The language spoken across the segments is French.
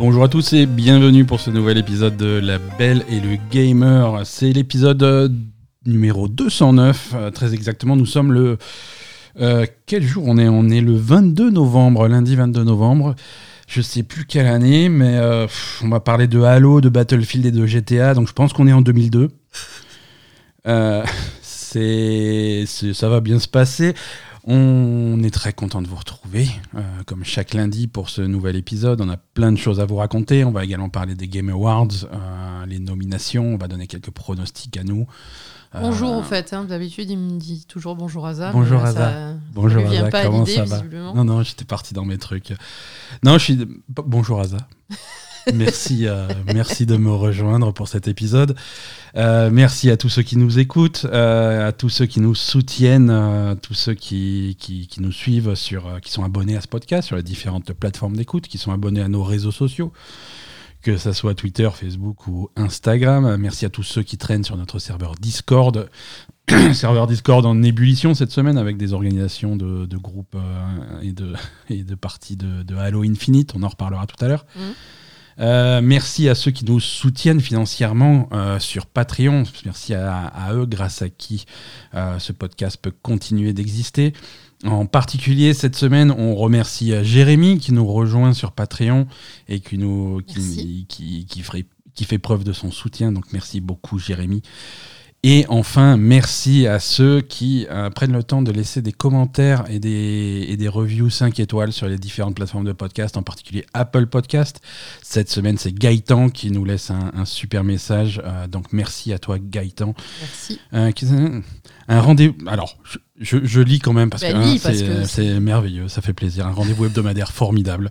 Bonjour à tous et bienvenue pour ce nouvel épisode de La Belle et le Gamer. C'est l'épisode euh, numéro 209. Euh, très exactement, nous sommes le. euh, quel jour on est? On est le 22 novembre, lundi 22 novembre. Je sais plus quelle année, mais on va parler de Halo, de Battlefield et de GTA, donc je pense qu'on est en 2002. Euh, c'est, c'est- ça va bien se passer. On est très content de vous retrouver, euh, comme chaque lundi pour ce nouvel épisode. On a plein de choses à vous raconter. On va également parler des Game Awards, euh, les nominations. On va donner quelques pronostics à nous. Euh, Bonjour au fait, hein. d'habitude il me dit toujours bonjour Aza. Bonjour, Aza. ça- Bonjour ça lui vient Aza, pas à comment ça va? Non, non, j'étais parti dans mes trucs. Non, je suis. Bonjour Aza. Merci, euh, merci de me rejoindre pour cet épisode. Euh, merci à tous ceux qui nous écoutent, euh, à tous ceux qui nous soutiennent, tous ceux qui, qui, nous suivent, sur, qui sont abonnés à ce podcast sur les différentes plateformes d'écoute, qui sont abonnés à nos réseaux sociaux, que ce soit Twitter, Facebook ou Instagram. Merci à tous ceux qui traînent sur notre serveur Discord. serveur Discord en ébullition cette semaine avec des organisations de, groupes et, de, et de parties de, Halo Infinite. On en reparlera tout à l'heure. Mhm. Euh, merci à ceux qui nous soutiennent financièrement euh, sur Patreon. Merci à, à eux, grâce à qui euh, ce podcast peut continuer d'exister. En particulier, cette semaine, on remercie Jérémy qui nous rejoint sur Patreon et qui, nous, qui, qui, qui ferait- qui fait preuve de son soutien. Donc merci beaucoup, Jérémy. Et enfin, merci à ceux qui euh, prennent le temps de laisser des commentaires et des, et des reviews 5 étoiles sur les différentes plateformes de podcast, en particulier Apple Podcast. Cette semaine, c'est Gaëtan qui nous laisse un, un super message. euh, donc merci à toi, Gaëtan. Merci. Euh, un rendez-vous. Alors, je, je- je lis quand même parce Bah, que, hein, c'est merveilleux, ça fait plaisir. Un rendez-vous hebdomadaire formidable.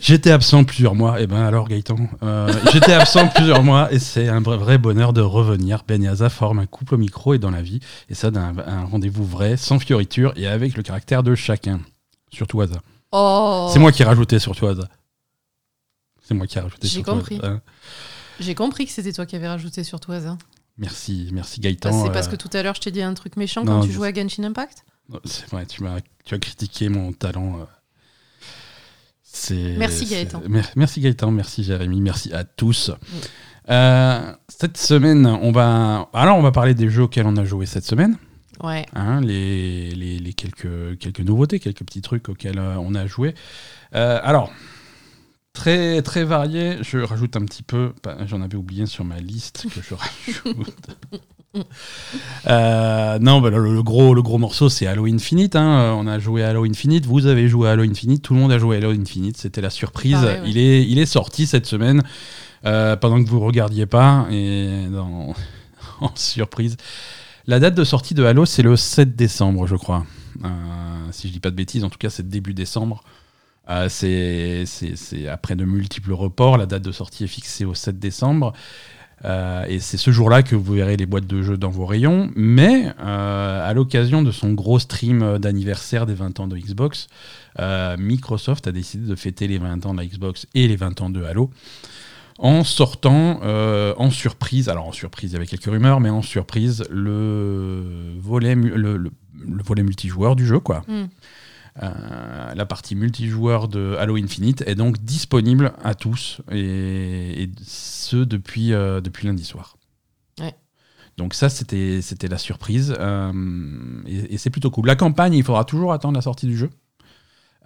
J'étais absent plusieurs mois. Et ben alors, Gaëtan, euh, j'étais absent plusieurs mois et c'est un vrai, vrai bonheur de revenir. Ben Yaza forme un couple au micro et dans la vie. Et ça, d'un un rendez-vous vrai, sans fioritures et avec le caractère de chacun. Surtout Aza. Oh C'est moi qui ai rajouté surtout Aza. C'est moi qui ai rajouté J'ai surtout compris. Hein. J'ai compris que c'était toi qui avais rajouté sur toi Aza. Merci, merci Bah, Gaëtan. c'est parce Euh, que tout à l'heure je t'ai dit un truc méchant non, quand tu jouais à Genshin Impact C'est vrai, tu, m'as, tu as critiqué mon talent. euh. Merci, Gaëtan. mer- merci Gaëtan, merci Jérémy, merci à tous. Mm. Euh, cette semaine, on va, alors on va parler des jeux auxquels on a joué cette semaine, Ouais. hein, les, les, les quelques, quelques nouveautés, quelques petits trucs auxquels euh, on a joué. Euh, alors, très très varié. Je rajoute un petit peu, bah, j'en avais oublié sur ma liste que je rajoute. Euh, non, bah, le, le gros, le gros morceau, c'est Halo Infinite. hein. Euh, On a joué à Halo Infinite. Vous avez joué à Halo Infinite. Tout le monde a joué à Halo Infinite. C'était la surprise. Ouais. il, est, il est sorti cette semaine euh, pendant que vous regardiez pas. Et dans- en surprise. La date de sortie de Halo, c'est le 7 décembre, je crois. Euh, si je dis pas de bêtises, en tout cas, c'est début décembre. Euh, c'est après de multiples reports. La date de sortie est fixée au 7 décembre. Euh, et c'est ce jour-là que vous verrez les boîtes de jeux dans vos rayons. Mais euh, à l'occasion de son gros stream d'anniversaire des 20 ans de Xbox, euh, Microsoft a décidé de fêter les 20 ans de Xbox et les 20 ans de Halo en sortant en surprise, alors en surprise il y avait quelques rumeurs, mais en surprise le volet multijoueur du jeu, quoi. Mm. Euh, la partie multijoueur de Halo Infinite est donc disponible à tous, et, et ce depuis, euh, depuis lundi soir. Ouais. Donc ça, c'était c'était la surprise, euh, et, et c'est plutôt cool. La campagne, il faudra toujours attendre la sortie du jeu.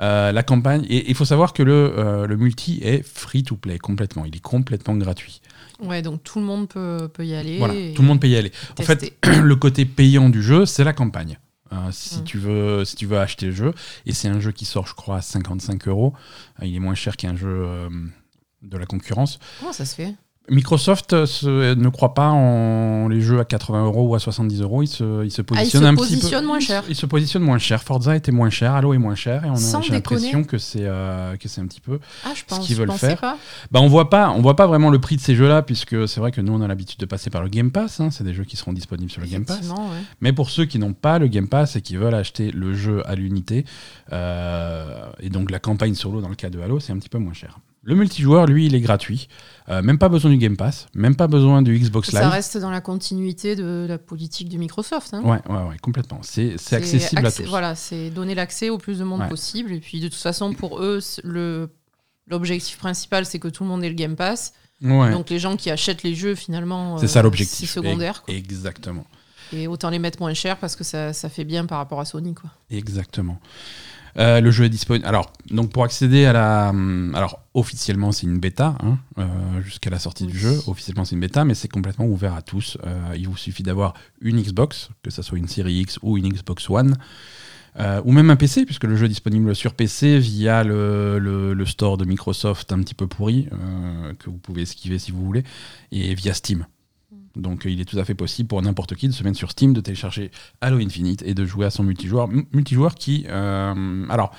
La campagne, et il faut savoir que le, le multi est free to play complètement, il est complètement gratuit. Ouais, donc tout le monde peut, peut y aller. Voilà, tout le monde peut y aller. En fait, le côté payant du jeu, c'est la campagne. Euh, si, Mm. tu veux, si tu veux acheter le jeu, et c'est un jeu qui sort, je crois, à 55 euros, euh, il est moins cher qu'un jeu euh, de la concurrence. Comment ça se fait? Microsoft euh, se- ne croit pas en les jeux à 80 euros ou à 70 euros. Il se, il se Ah, il positionne se un petit peu. positionne moins cher. Il se positionne moins cher. Forza était moins cher, Halo est moins cher, et on a- Sans l'impression déconner. que c'est euh, que c'est un petit peu. Ah, je pense, qu'ils veulent faire. pas. Bah on voit pas, on voit pas vraiment le prix de ces jeux-là, puisque c'est vrai que nous on a l'habitude de passer par le Game Pass. hein. c'est des jeux qui seront disponibles sur le Game Pass. Ouais. Mais pour ceux qui n'ont pas le Game Pass et qui veulent acheter le jeu à l'unité, euh, et donc la campagne solo dans le cas de Halo, c'est un petit peu moins cher. Le multijoueur, lui, il est gratuit. Euh, même pas besoin du Game Pass, même pas besoin du Xbox Ça Live. reste dans la continuité de la politique de Microsoft. hein. Ouais, ouais, ouais, complètement. C'est accessible à tous. Voilà, c'est donner l'accès au plus de monde Ouais. possible. Et puis de toute façon, pour eux, l'objectif principal, c'est que tout le monde ait le Game Pass. Ouais. Donc les gens qui achètent les jeux, finalement, C'est euh, ça l'objectif. C'est secondaire. quoi. Exactement. Et autant les mettre moins cher parce que ça, ça fait bien par rapport à Sony. Quoi. Exactement. Euh, le jeu est disponible. Alors, donc pour accéder à la, hum, alors officiellement c'est une bêta hein, euh, jusqu'à la sortie du jeu. Officiellement c'est une bêta, mais c'est complètement ouvert à tous. Euh, il vous suffit d'avoir une Xbox, que ce soit une Series X ou une Xbox One, ou même un PC, puisque le jeu est disponible sur PC via le, le- le store de Microsoft un petit peu pourri que vous pouvez esquiver si vous voulez, et via Steam. Donc euh, il est tout à fait possible pour n'importe qui de se mettre sur Steam, de télécharger Halo Infinite et de jouer à son multijoueur. M- multijoueur qui... euh, alors,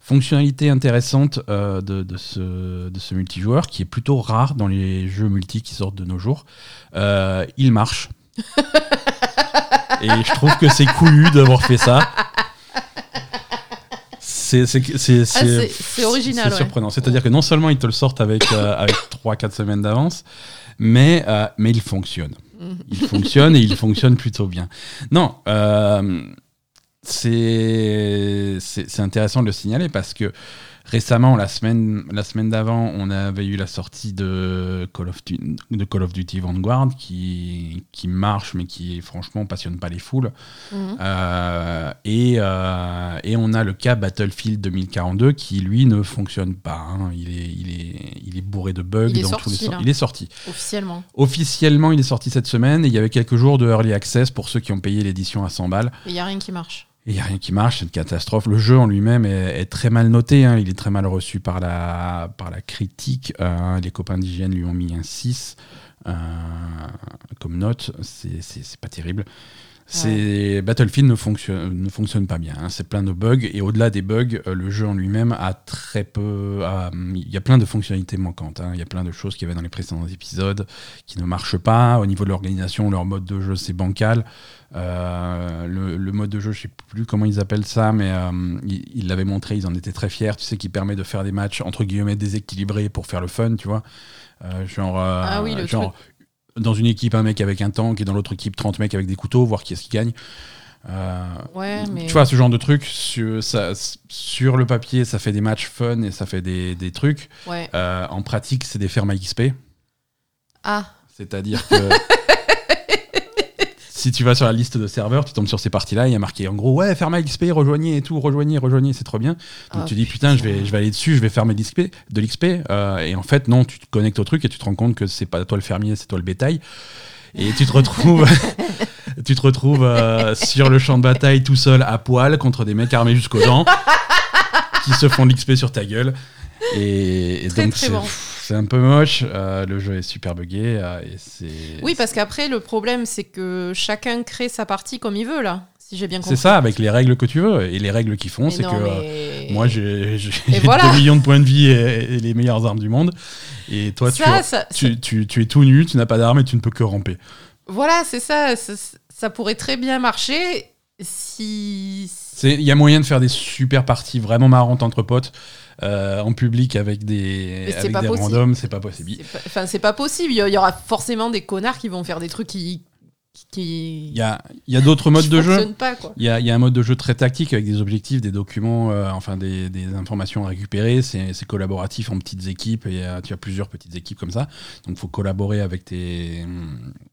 fonctionnalité intéressante euh, de, de ce, de ce multijoueur qui est plutôt rare dans les jeux multi qui sortent de nos jours. Euh, il marche. et je trouve que c'est couillu d'avoir fait ça. C'est Ah, original, c'est ouais. surprenant. C'est-à-dire que non seulement ils te le sortent avec, euh, avec 3-4 semaines d'avance, mais, euh, mais il fonctionne. Mhm. Il fonctionne et il fonctionne plutôt bien. Non, euh, c'est intéressant de le signaler parce que récemment, la semaine, la semaine d'avant, on avait eu la sortie de Call of, Du- de Call of Duty Vanguard qui, qui marche mais qui franchement passionne pas les foules. Mhm. Euh, et, euh, et on a le cas Battlefield 2042 qui lui ne fonctionne pas. hein. Il, est, il, est, il est bourré de bugs Il est dans sorti, tous les sens. là. Il est sorti. Officiellement. Officiellement, il est sorti cette semaine et il y avait quelques jours de early access pour ceux qui ont payé l'édition à 100 balles. Il n'y a rien qui marche. Il n'y a rien qui marche, c'est une catastrophe. Le jeu en lui-même est, très mal noté, hein. il est très mal reçu par la, par la critique. Euh, les copains d'hygiène lui ont mis un 6 euh, comme note, c'est pas terrible. C'est Battlefield ne fonctionne, ne fonctionne pas bien. hein. C'est plein de bugs et au-delà des bugs, euh, le jeu en lui-même a très peu. Il y a plein de fonctionnalités manquantes. hein. Il y a plein de choses qu'il y avait dans les précédents épisodes qui ne marchent pas. Au niveau de l'organisation, leur mode de jeu c'est bancal. Euh, le, le mode de jeu, je sais plus comment ils appellent ça, mais euh, ils l'avaient montré, ils en étaient très fiers. Tu sais, qui permet de faire des matchs entre guillemets déséquilibrés pour faire le fun, tu vois. Euh, genre, euh, Ah oui, le genre dans une équipe un mec avec un tank et dans l'autre équipe 30 mecs avec des couteaux, voir qui est-ce qui gagne. Euh, Ouais, mais. tu vois, ce genre de truc, sur, ça, sur le papier, ça fait des matchs fun et ça fait des, des trucs. Ouais. Euh, en pratique, c'est des fermes XP. Ah, C'est-à-dire que si tu vas sur la liste de serveurs, tu tombes sur ces parties-là, il y a marqué en gros, ouais, ferme XP, rejoignez et tout, rejoignez, rejoignez, c'est trop bien. Donc Ah, tu dis, putain, je vais, je vais aller dessus, je vais fermer de l'XP. De l'XP euh, et en fait, non, tu te connectes au truc et tu te rends compte que c'est pas toi le fermier, c'est toi le bétail. Et tu te retrouves, tu te retrouves euh, sur le champ de bataille tout seul à poil contre des mecs armés jusqu'aux dents qui se font de l'XP sur ta gueule. Et, et Très, donc très bon. C'est un peu moche. euh, le jeu est super buggé euh, et c'est. oui, parce qu'après, le problème, c'est que chacun crée sa partie comme il veut, là. Si j'ai bien compris. C'est ça, avec les règles que tu veux. Et les règles qu'ils font, Mais c'est non, que euh, mais- moi, j'ai j'ai- Et j'ai voilà. 2 millions de points de vie et, et les meilleures armes du monde. Et toi, tu, ça, ça- tu, tu- tu es tout nu, tu n'as pas d'armes et tu ne peux que ramper. Voilà, c'est ça, ça. ça pourrait très bien marcher si. C'est- Il y a moyen de faire des super parties vraiment marrantes entre potes. Euh, en public avec des, avec des randoms, c'est pas possible. Enfin, c'est pas possible. Il y aura forcément des connards qui vont faire des trucs qui. Il y a, y a d'autres modes de jeu. Il y, a, y a un mode de jeu très tactique avec des objectifs, des documents, euh, enfin des, des informations à récupérer. C'est collaboratif en petites équipes et euh, tu as plusieurs petites équipes comme ça. Donc il faut collaborer avec, tes,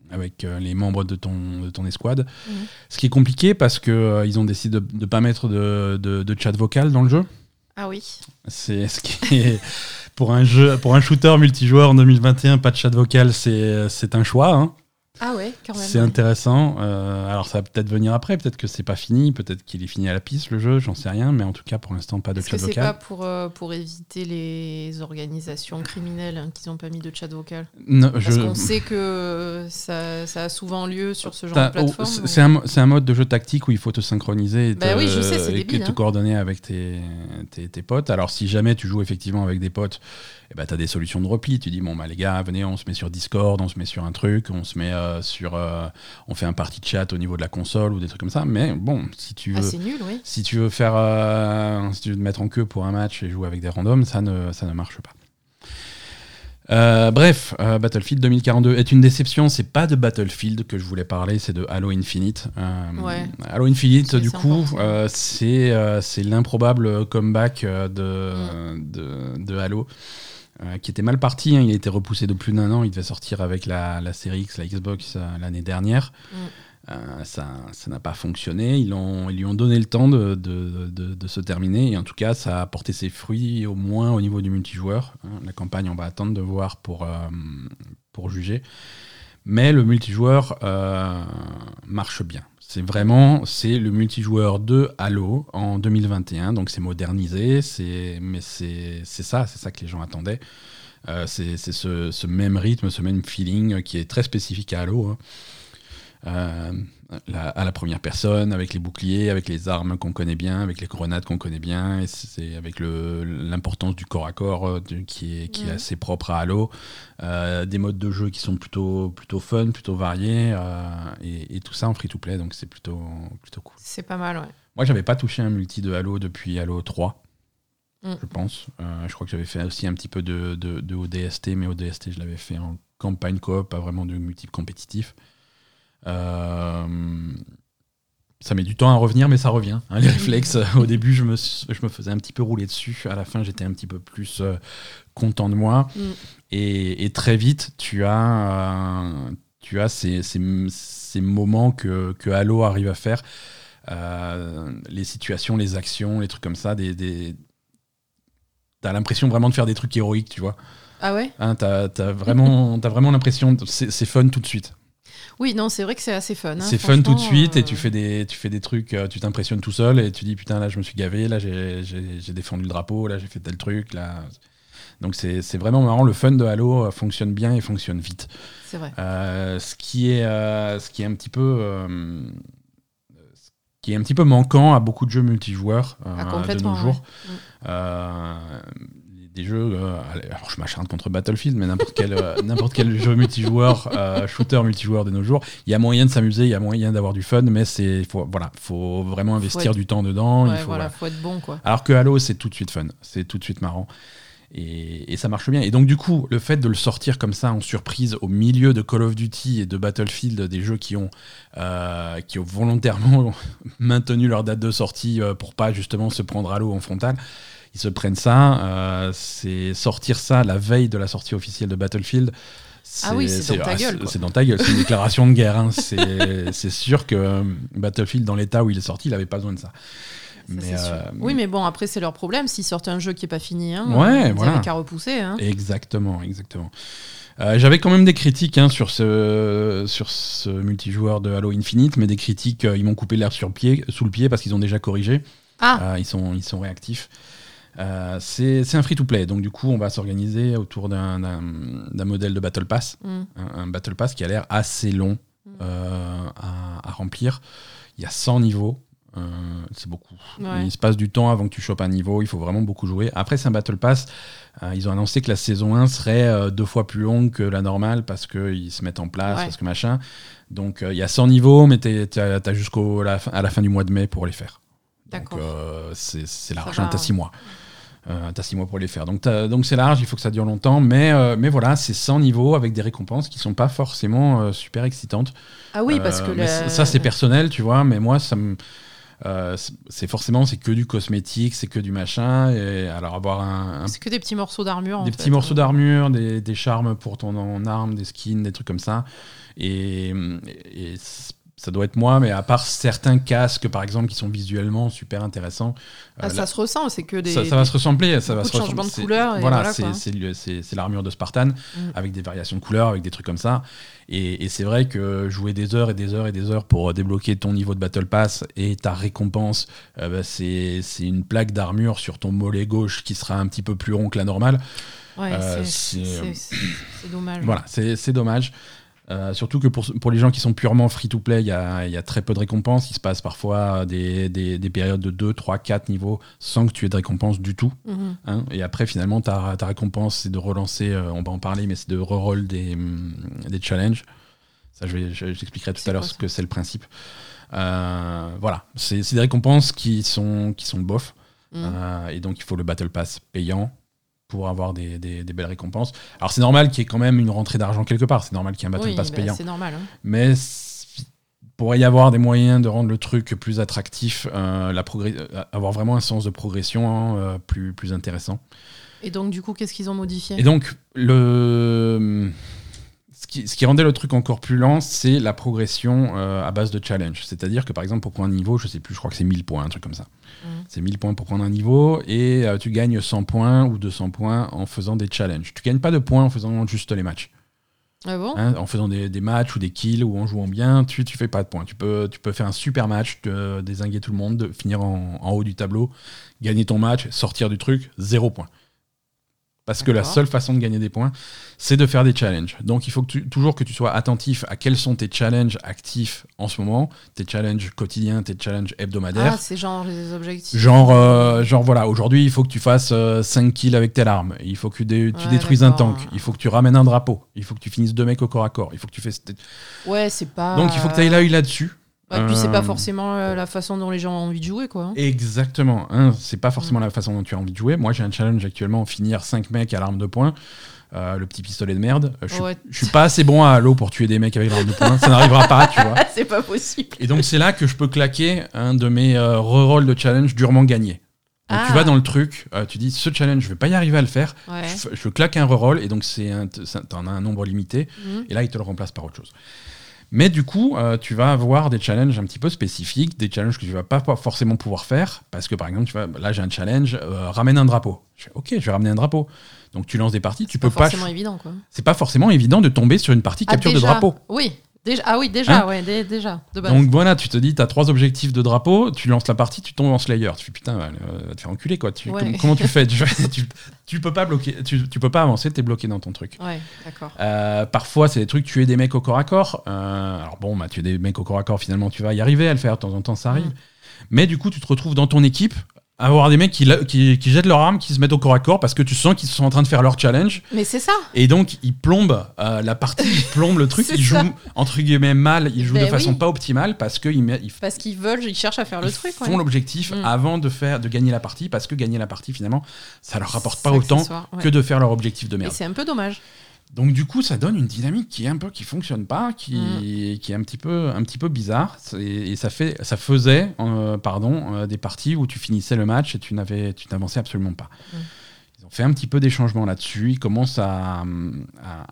avec euh, les membres de ton, de ton escouade. Mhm. Ce qui est compliqué parce qu'ils ils ont décidé de ne pas mettre de, de, de chat vocal dans le jeu. Ah oui. C'est ce qui. Pour un, jeu, pour un shooter multijoueur en 2021, pas de chat vocal, c'est c'est un choix. hein. Ah ouais, quand même. C'est intéressant. Euh, alors ça va peut-être venir après, peut-être que c'est pas fini, peut-être qu'il est fini à la piste le jeu, j'en sais rien, mais en tout cas pour l'instant pas de Est-ce chat que c'est vocal. pas pour, euh, pour éviter les organisations criminelles hein, qu'ils n'ont pas mis de chat vocal Non, Parce je- qu'on sait que ça, ça a souvent lieu sur ce genre de plateforme. oh, c'est- ou- c'est un, un mode de jeu tactique où il faut te synchroniser et te, Bah oui, je sais, c'est et débile, te hein. coordonner avec tes, tes, tes potes. Alors si jamais tu joues effectivement avec des potes, eh ben, tu as des solutions de repli. Tu dis, bon, bah, les gars, venez, on se met sur Discord, on se met sur un truc, on se met euh, sur... euh, on fait un party de chat au niveau de la console ou des trucs comme ça. Mais bon, si tu Ah, veux... c'est nul, oui. Si tu veux faire, euh, si tu veux te mettre en queue pour un match et jouer avec des randoms, ça ne, ça ne marche pas. Euh, bref, euh, Battlefield 2042 est une déception. C'est pas de Battlefield que je voulais parler, c'est de Halo Infinite. Euh, Ouais. Halo Infinite, du coup, c'est l'improbable comeback de, Mm. de, de Halo. Euh, qui était mal parti, hein. il a été repoussé de plus d'un an, il devait sortir avec la, la série X, la Xbox euh, l'année dernière. Mm. Euh, ça ça n'a pas fonctionné, ils, ont, ils lui ont donné le temps de, de, de- de se terminer, et en tout cas ça a porté ses fruits au moins au niveau du multijoueur. hein. La campagne, on va attendre de voir pour, pour juger. Mais le multijoueur marche bien. C'est vraiment c'est le multijoueur de Halo en 2021, donc c'est modernisé, c'est mais c'est ça, c'est ça que les gens attendaient. Euh, c'est c'est ce, ce même rythme, ce même feeling qui est très spécifique à Halo. hein. Euh, la- à la première personne, avec les boucliers, avec les armes qu'on connaît bien, avec les grenades qu'on connaît bien, et c'est avec l'importance du corps à corps euh, qui, est, qui est assez propre à Halo, Euh, des modes de jeu qui sont plutôt, plutôt fun, plutôt variés, et, et tout ça en free-to-play, donc c'est plutôt, plutôt cool. C'est pas mal, ouais. Moi, j'avais pas touché un multi de Halo depuis Halo 3, Mm. je pense. Euh, je crois que j'avais fait aussi un petit peu de, de, de ODST, mais ODST, je l'avais fait en campagne coop, pas vraiment de multi compétitif. Euh, ça met du temps à revenir, mais ça revient. hein, les réflexes, au début, je me, je me faisais un petit peu rouler dessus. À la fin, j'étais un petit peu plus euh, content de moi. Mm. Et, et très vite, tu as, euh, tu as ces, ces, ces moments que, que Halo arrive à faire. Euh, les situations, les actions, les trucs comme ça. Des, des... T'as l'impression vraiment de faire des trucs héroïques, tu vois. Ah ouais? Hein, t'as, vraiment, t'as vraiment l'impression. c'est fun tout de suite. Oui, non, c'est vrai que c'est assez fun. hein, c'est fun tout de suite et euh, tu fais des, tu fais des trucs, euh, tu t'impressionnes tout seul et tu dis putain là je me suis gavé, là j'ai, défendu le drapeau, là j'ai fait tel truc, là. Donc c'est, vraiment marrant. Le fun de Halo euh, fonctionne bien et fonctionne vite. C'est vrai. Euh, ce qui est, euh, ce qui est un petit peu, euh, ce qui est un petit peu manquant à beaucoup de jeux multijoueurs euh, Ah, de nos jours. ouais. Des jeux, euh, alors je m'acharne contre Battlefield, mais n'importe quel, euh, n'importe quel jeu multijoueur, euh, shooter multijoueur de nos jours, il y a moyen de s'amuser, il y a moyen d'avoir du fun, mais c'est, faut, voilà, faut vraiment investir être- du temps dedans. Ouais, il faut, voilà, voilà. faut être bon, quoi. Alors que Halo, c'est tout de suite fun, c'est tout de suite marrant. Et, et ça marche bien. Et donc, du coup, le fait de le sortir comme ça en surprise au milieu de Call of Duty et de Battlefield, des jeux qui ont, euh, qui ont volontairement maintenu leur date de sortie pour pas justement se prendre Halo en frontal, ils se prennent ça. euh, c'est sortir ça la veille de la sortie officielle de Battlefield. Ah oui, c'est dans ta gueule, c'est- dans ta gueule, c'est une déclaration de guerre. hein. C'est sûr que euh, Battlefield, dans l'état où il est sorti, il avait pas besoin de ça. Mais, euh, Oui, mais bon, après, c'est leur problème. S'ils sortent un jeu qui est pas fini, hein, Ouais, ils voilà. qu'à repousser. Hein. Exactement, exactement. Euh, J'avais quand même des critiques hein, sur, ce, sur ce multijoueur de Halo Infinite, mais des critiques, euh, ils m'ont coupé l'air sur le pied, sous le pied parce qu'ils ont déjà corrigé. Ah, Euh, ils, sont, ils sont réactifs. Euh, c'est un free-to-play, donc du coup, on va s'organiser autour d'un- modèle de Battle Pass, hmm. un, un Battle Pass qui a l'air assez long Mm. euh, à, à remplir. Il y a 100 niveaux. euh, c'est beaucoup. Ouais. Il se passe du temps avant que tu chopes un niveau, il faut vraiment beaucoup jouer. Après, c'est un Battle Pass. ils ont annoncé que la saison 1 serait deux fois plus longue que la normale parce qu'ils se mettent en place, Ouais. parce que machin. Donc, il y a 100 niveaux, mais tu as, jusqu'à la, fin- à la fin du mois de mai pour les faire. D'accord. c'est c'est large, va, hein, t'as ouais. 6 mois. Euh, t'as 6 mois pour les faire. Donc donc c'est large, il faut que ça dure longtemps. Mais, euh, mais voilà, c'est 100 niveaux avec des récompenses qui sont pas forcément euh, super excitantes. Ah oui, parce Euh, que mais ça c'est personnel, tu vois. Mais moi, ça me. euh, c'est- forcément c'est que du cosmétique, c'est que du machin. Et alors avoir un, un- c'est que des petits morceaux d'armure. en des fait. petits morceaux d'armure, des, des charmes pour ton en arme, des skins, des trucs comme ça. Et, et ça doit être moi, mais à part certains casques, par exemple, qui sont visuellement super intéressants. Ah, euh, ça là- se ressent, c'est que des. ça, ça va se ressembler, ça va se de de ressembler. couleurs et Voilà, voilà, c'est- l'armure de Spartan Mm. avec des variations de couleurs, avec des trucs comme ça. Et, et c'est vrai que jouer des heures et des heures et des heures pour débloquer ton niveau de Battle Pass et ta récompense, euh, bah, c'est une plaque d'armure sur ton mollet gauche qui sera un petit peu plus rond que la normale. Ouais, Euh, c'est- c'est- dommage. Voilà, c'est dommage. Euh, surtout que pour, pour les gens qui sont purement free-to-play, il y y a très peu de récompenses. Il se passe parfois des, des- des périodes de 2, 3, 4 niveaux sans que tu aies de récompense du tout. Mhm. hein. Et après, finalement, ta, ta récompense, c'est de relancer, euh, on va en parler, mais c'est de reroll des, hum, des challenges. Ça, je tout C'est à l'heure ce que c'est le principe. Euh, voilà, c'est c'est des récompenses qui sont, qui sont bof. Mhm. Euh, et donc, il faut le Battle Pass payant pour avoir des, des- des belles récompenses. Alors c'est normal qu'il y ait quand même une rentrée d'argent quelque part, c'est normal qu'il y ait un Battle Oui, Pass bah, payant. c'est normal. hein. Mais s- pourrait y avoir des moyens de rendre le truc plus attractif, euh, la euh, avoir vraiment un sens de progression hein, euh, plus, plus intéressant. Et donc, du coup, qu'est-ce qu'ils ont modifié? Et donc, le... ce, qui, ce qui rendait le truc encore plus lent, c'est la progression euh, à base de challenge. C'est-à-dire que par exemple, pour prendre un niveau, je sais plus, je crois que c'est 1000 points, un truc comme ça. Mhm. C'est 1000 points pour prendre un niveau et euh, tu gagnes 100 points ou 200 points en faisant des challenges. Tu gagnes pas de points en faisant juste les matchs. Ah bon? Hein, en faisant des, des matchs ou des kills ou en jouant bien, tu, tu fais pas de points. Tu peux, tu peux faire un super match, de, désinguer tout le monde, de finir en, en haut du tableau, gagner ton match, sortir du truc, zéro point. Parce que la seule façon de gagner des points, c'est de faire des challenges. Donc il faut que tu- toujours que tu sois attentif à quels sont tes challenges actifs en ce moment, tes challenges quotidiens, tes challenges hebdomadaires. Ah, c'est genre les objectifs. Genre, euh, genre voilà, aujourd'hui il faut que tu fasses 5 kills avec telle arme, il faut que tu, dé- tu Ouais, détruises un tank, il faut que tu ramènes un drapeau, il faut que tu finisses deux mecs au corps à corps, il faut que tu fasses... Ouais, c'est pas. Donc il faut que tu ailles l'œil là-dessus. Ouais, puis c'est pas Euh, forcément euh, la façon dont les gens ont envie de jouer, quoi. hein. Exactement, hein, c'est pas Mm. forcément la façon dont tu as envie de jouer. Moi j'ai un challenge actuellement, finir 5 mecs à l'arme de poing. Euh, le petit pistolet de merde. Je suis, Ouais. je suis pas assez bon à Halo pour tuer des mecs avec l'arme de poing. Ça n'arrivera pas, tu vois. c'est pas possible. Et donc c'est là que je peux claquer un de mes euh, rerolls de challenge durement gagnés. Donc tu Ah. vas dans le truc, euh, tu dis ce challenge, je vais pas y arriver à le faire. Ouais. Je, claque un reroll et donc c'est t'en as un nombre limité. Mhm. Et là, il te le remplace par autre chose. Mais du coup, euh, tu vas avoir des challenges un petit peu spécifiques, des challenges que tu vas pas forcément pouvoir faire, parce que par exemple, tu vois, là j'ai un challenge, euh, ramène un drapeau. Je fais, ok, je vais ramener un drapeau. Donc tu lances des parties, tu C'est peux pas pas. forcément évident, quoi. C'est pas forcément évident de tomber sur une partie Ah, capture de drapeau. Oui. Déjà. Ah oui, déjà, Hein ouais, dé- déjà, de base. Donc voilà, tu te dis, tu as trois objectifs de drapeau, tu lances la partie, tu tombes en Slayer. Tu fais putain, euh, va te faire enculer quoi. Tu, Ouais. com- comment tu fais? Tu, tu, tu peux pas bloquer, tu, tu peux pas avancer, t'es bloqué dans ton truc. Ouais, d'accord. Euh, parfois, c'est des trucs, tuer des mecs au corps à corps. Euh, alors bon, bah, tuer des mecs au corps à corps, finalement, tu vas y arriver à le faire, de temps en temps, ça arrive. Mm. Mais du coup, tu te retrouves dans ton équipe avoir des mecs qui, la- qui, qui jettent leur arme, qui se mettent au corps à corps parce que tu sens qu'ils sont en train de faire leur challenge. Mais c'est ça. Et donc, ils plombent euh, la partie, ils plombent le truc, ils ça. jouent entre guillemets mal, ils jouent Ben de façon pas optimale parce qu'ils met- ils Parce qu'ils veulent, ils cherchent à faire le ils truc. font ouais. l'objectif Mm. avant de faire de gagner la partie parce que gagner la partie finalement ça leur rapporte pas autant ouais. que de faire leur objectif de Et merde. c'est un peu dommage. Donc du coup, ça donne une dynamique qui est un peu qui fonctionne pas, qui, Mm. qui est un petit peu un petit peu bizarre. Et ça fait ça faisait euh, pardon euh, des parties où tu finissais le match et tu n'avais tu n'avançais absolument pas. Mm. Ils ont fait un petit peu des changements là-dessus. Ils commencent à, à-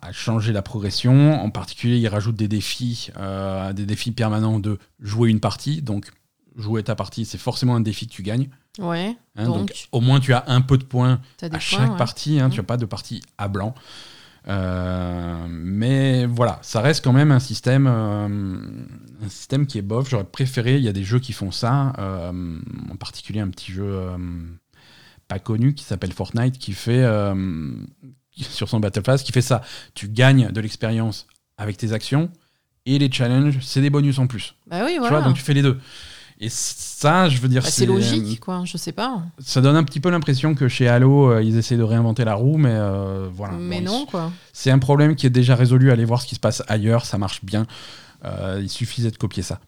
à changer la progression. En particulier, ils rajoutent des défis, euh, des défis permanents de jouer une partie. Donc jouer ta partie, c'est forcément un défi que tu gagnes. Ouais. hein. donc, donc, au moins tu as un peu de points à points, chaque ouais. partie. Hein, Tu n'as pas de partie à blanc. Euh, mais voilà, ça reste quand même un système, euh, un système qui est bof. J'aurais préféré, il y a des jeux qui font ça, euh, en particulier un petit jeu pas connu qui s'appelle Fortnite, qui fait sur son Battle Pass, qui fait ça. Tu gagnes de l'expérience avec tes actions et les challenges, c'est des bonus en plus. Bah oui, Tu voilà. vois, donc tu fais les deux. Et ça, je veux dire, Bah, c'est logique, quoi. Je sais pas. ça donne un petit peu l'impression que chez Halo, euh, ils essaient de réinventer la roue, mais euh, voilà. Mais Bon, non, quoi. C'est un problème qui est déjà résolu. Allez voir ce qui se passe ailleurs, ça marche bien. Euh, il suffisait de copier ça.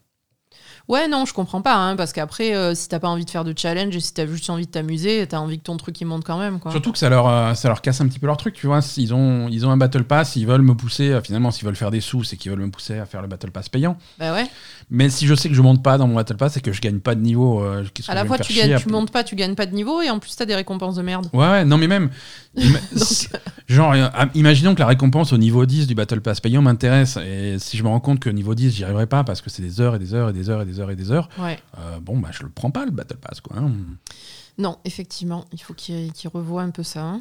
Ouais, non, je comprends pas, hein, parce qu'après, euh, si t'as pas envie de faire de challenge et si t'as juste envie de t'amuser, t'as envie que ton truc il monte quand même, quoi. Surtout que ça leur, euh, ça leur casse un petit peu leur truc, tu vois. Ils ont, ils ont un Battle Pass, ils veulent me pousser, euh, finalement, s'ils veulent faire des sous, c'est qu'ils veulent me pousser à faire le Battle Pass payant. Bah ouais. Mais si je sais que je monte pas dans mon Battle Pass et que je gagne pas de niveau, euh, qu'est-ce que À la fois, tu, gagnes, tu montes pas, tu gagnes pas de niveau et en plus, t'as des récompenses de merde. Ouais, ouais, non, mais même. genre, ah, imaginons que la récompense au niveau 10 du Battle Pass payant m'intéresse. Et si je me rends compte que niveau 10, j'y arriverai pas parce que c'est des heures et des heures et des heures et des heures et des heures, Ouais. euh, bon, bah, je le prends pas le Battle Pass, quoi. hein. Non, effectivement, il faut qu'il qu'il revoie un peu ça. hein.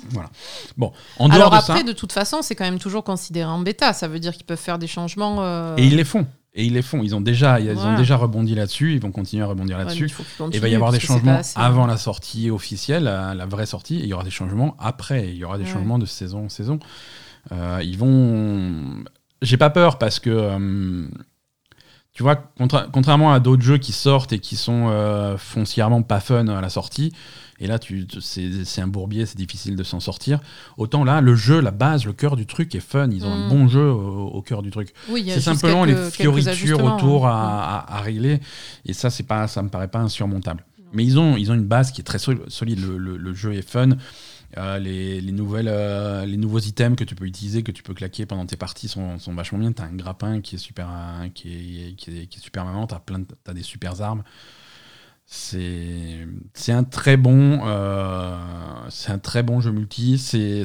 Bon, en dehors Alors de après, ça. de toute façon, c'est quand même toujours considéré en bêta. Ça veut dire qu'ils peuvent faire des changements. euh, Et ils les font. Et ils les font. Ils ont déjà, ils ont Voilà. déjà rebondi là-dessus. Ils vont continuer à rebondir là-dessus. il Et va y avoir des changements avant la sortie officielle, la, la vraie sortie, et il y aura des changements après. Il y aura des Ouais. changements de saison en saison. Euh, ils vont. J'ai pas peur parce que. euh, tu vois, contra- contrairement à d'autres jeux qui sortent et qui sont euh, foncièrement pas fun à la sortie, et là, c'est un bourbier, c'est difficile de s'en sortir. Autant là, le jeu, la base, le cœur du truc est fun. Ils ont un Mm. bon jeu au, au cœur du truc. Oui, C'est simplement quelques- les fioritures autour hein. à, à- à régler. Et ça, c'est pas, ça me paraît pas insurmontable. Mais ils ont, ils ont une base qui est très sol- solide. Le, le- le jeu est fun. Euh, les, les nouvelles, euh, les nouveaux items que tu peux utiliser, que tu peux claquer pendant tes parties sont, sont vachement bien. T'as un grappin qui est super, euh, qui est, qui est, super marrant. T'as t'as des super armes. C'est, un très bon, euh, c'est un très bon jeu multi. C'est,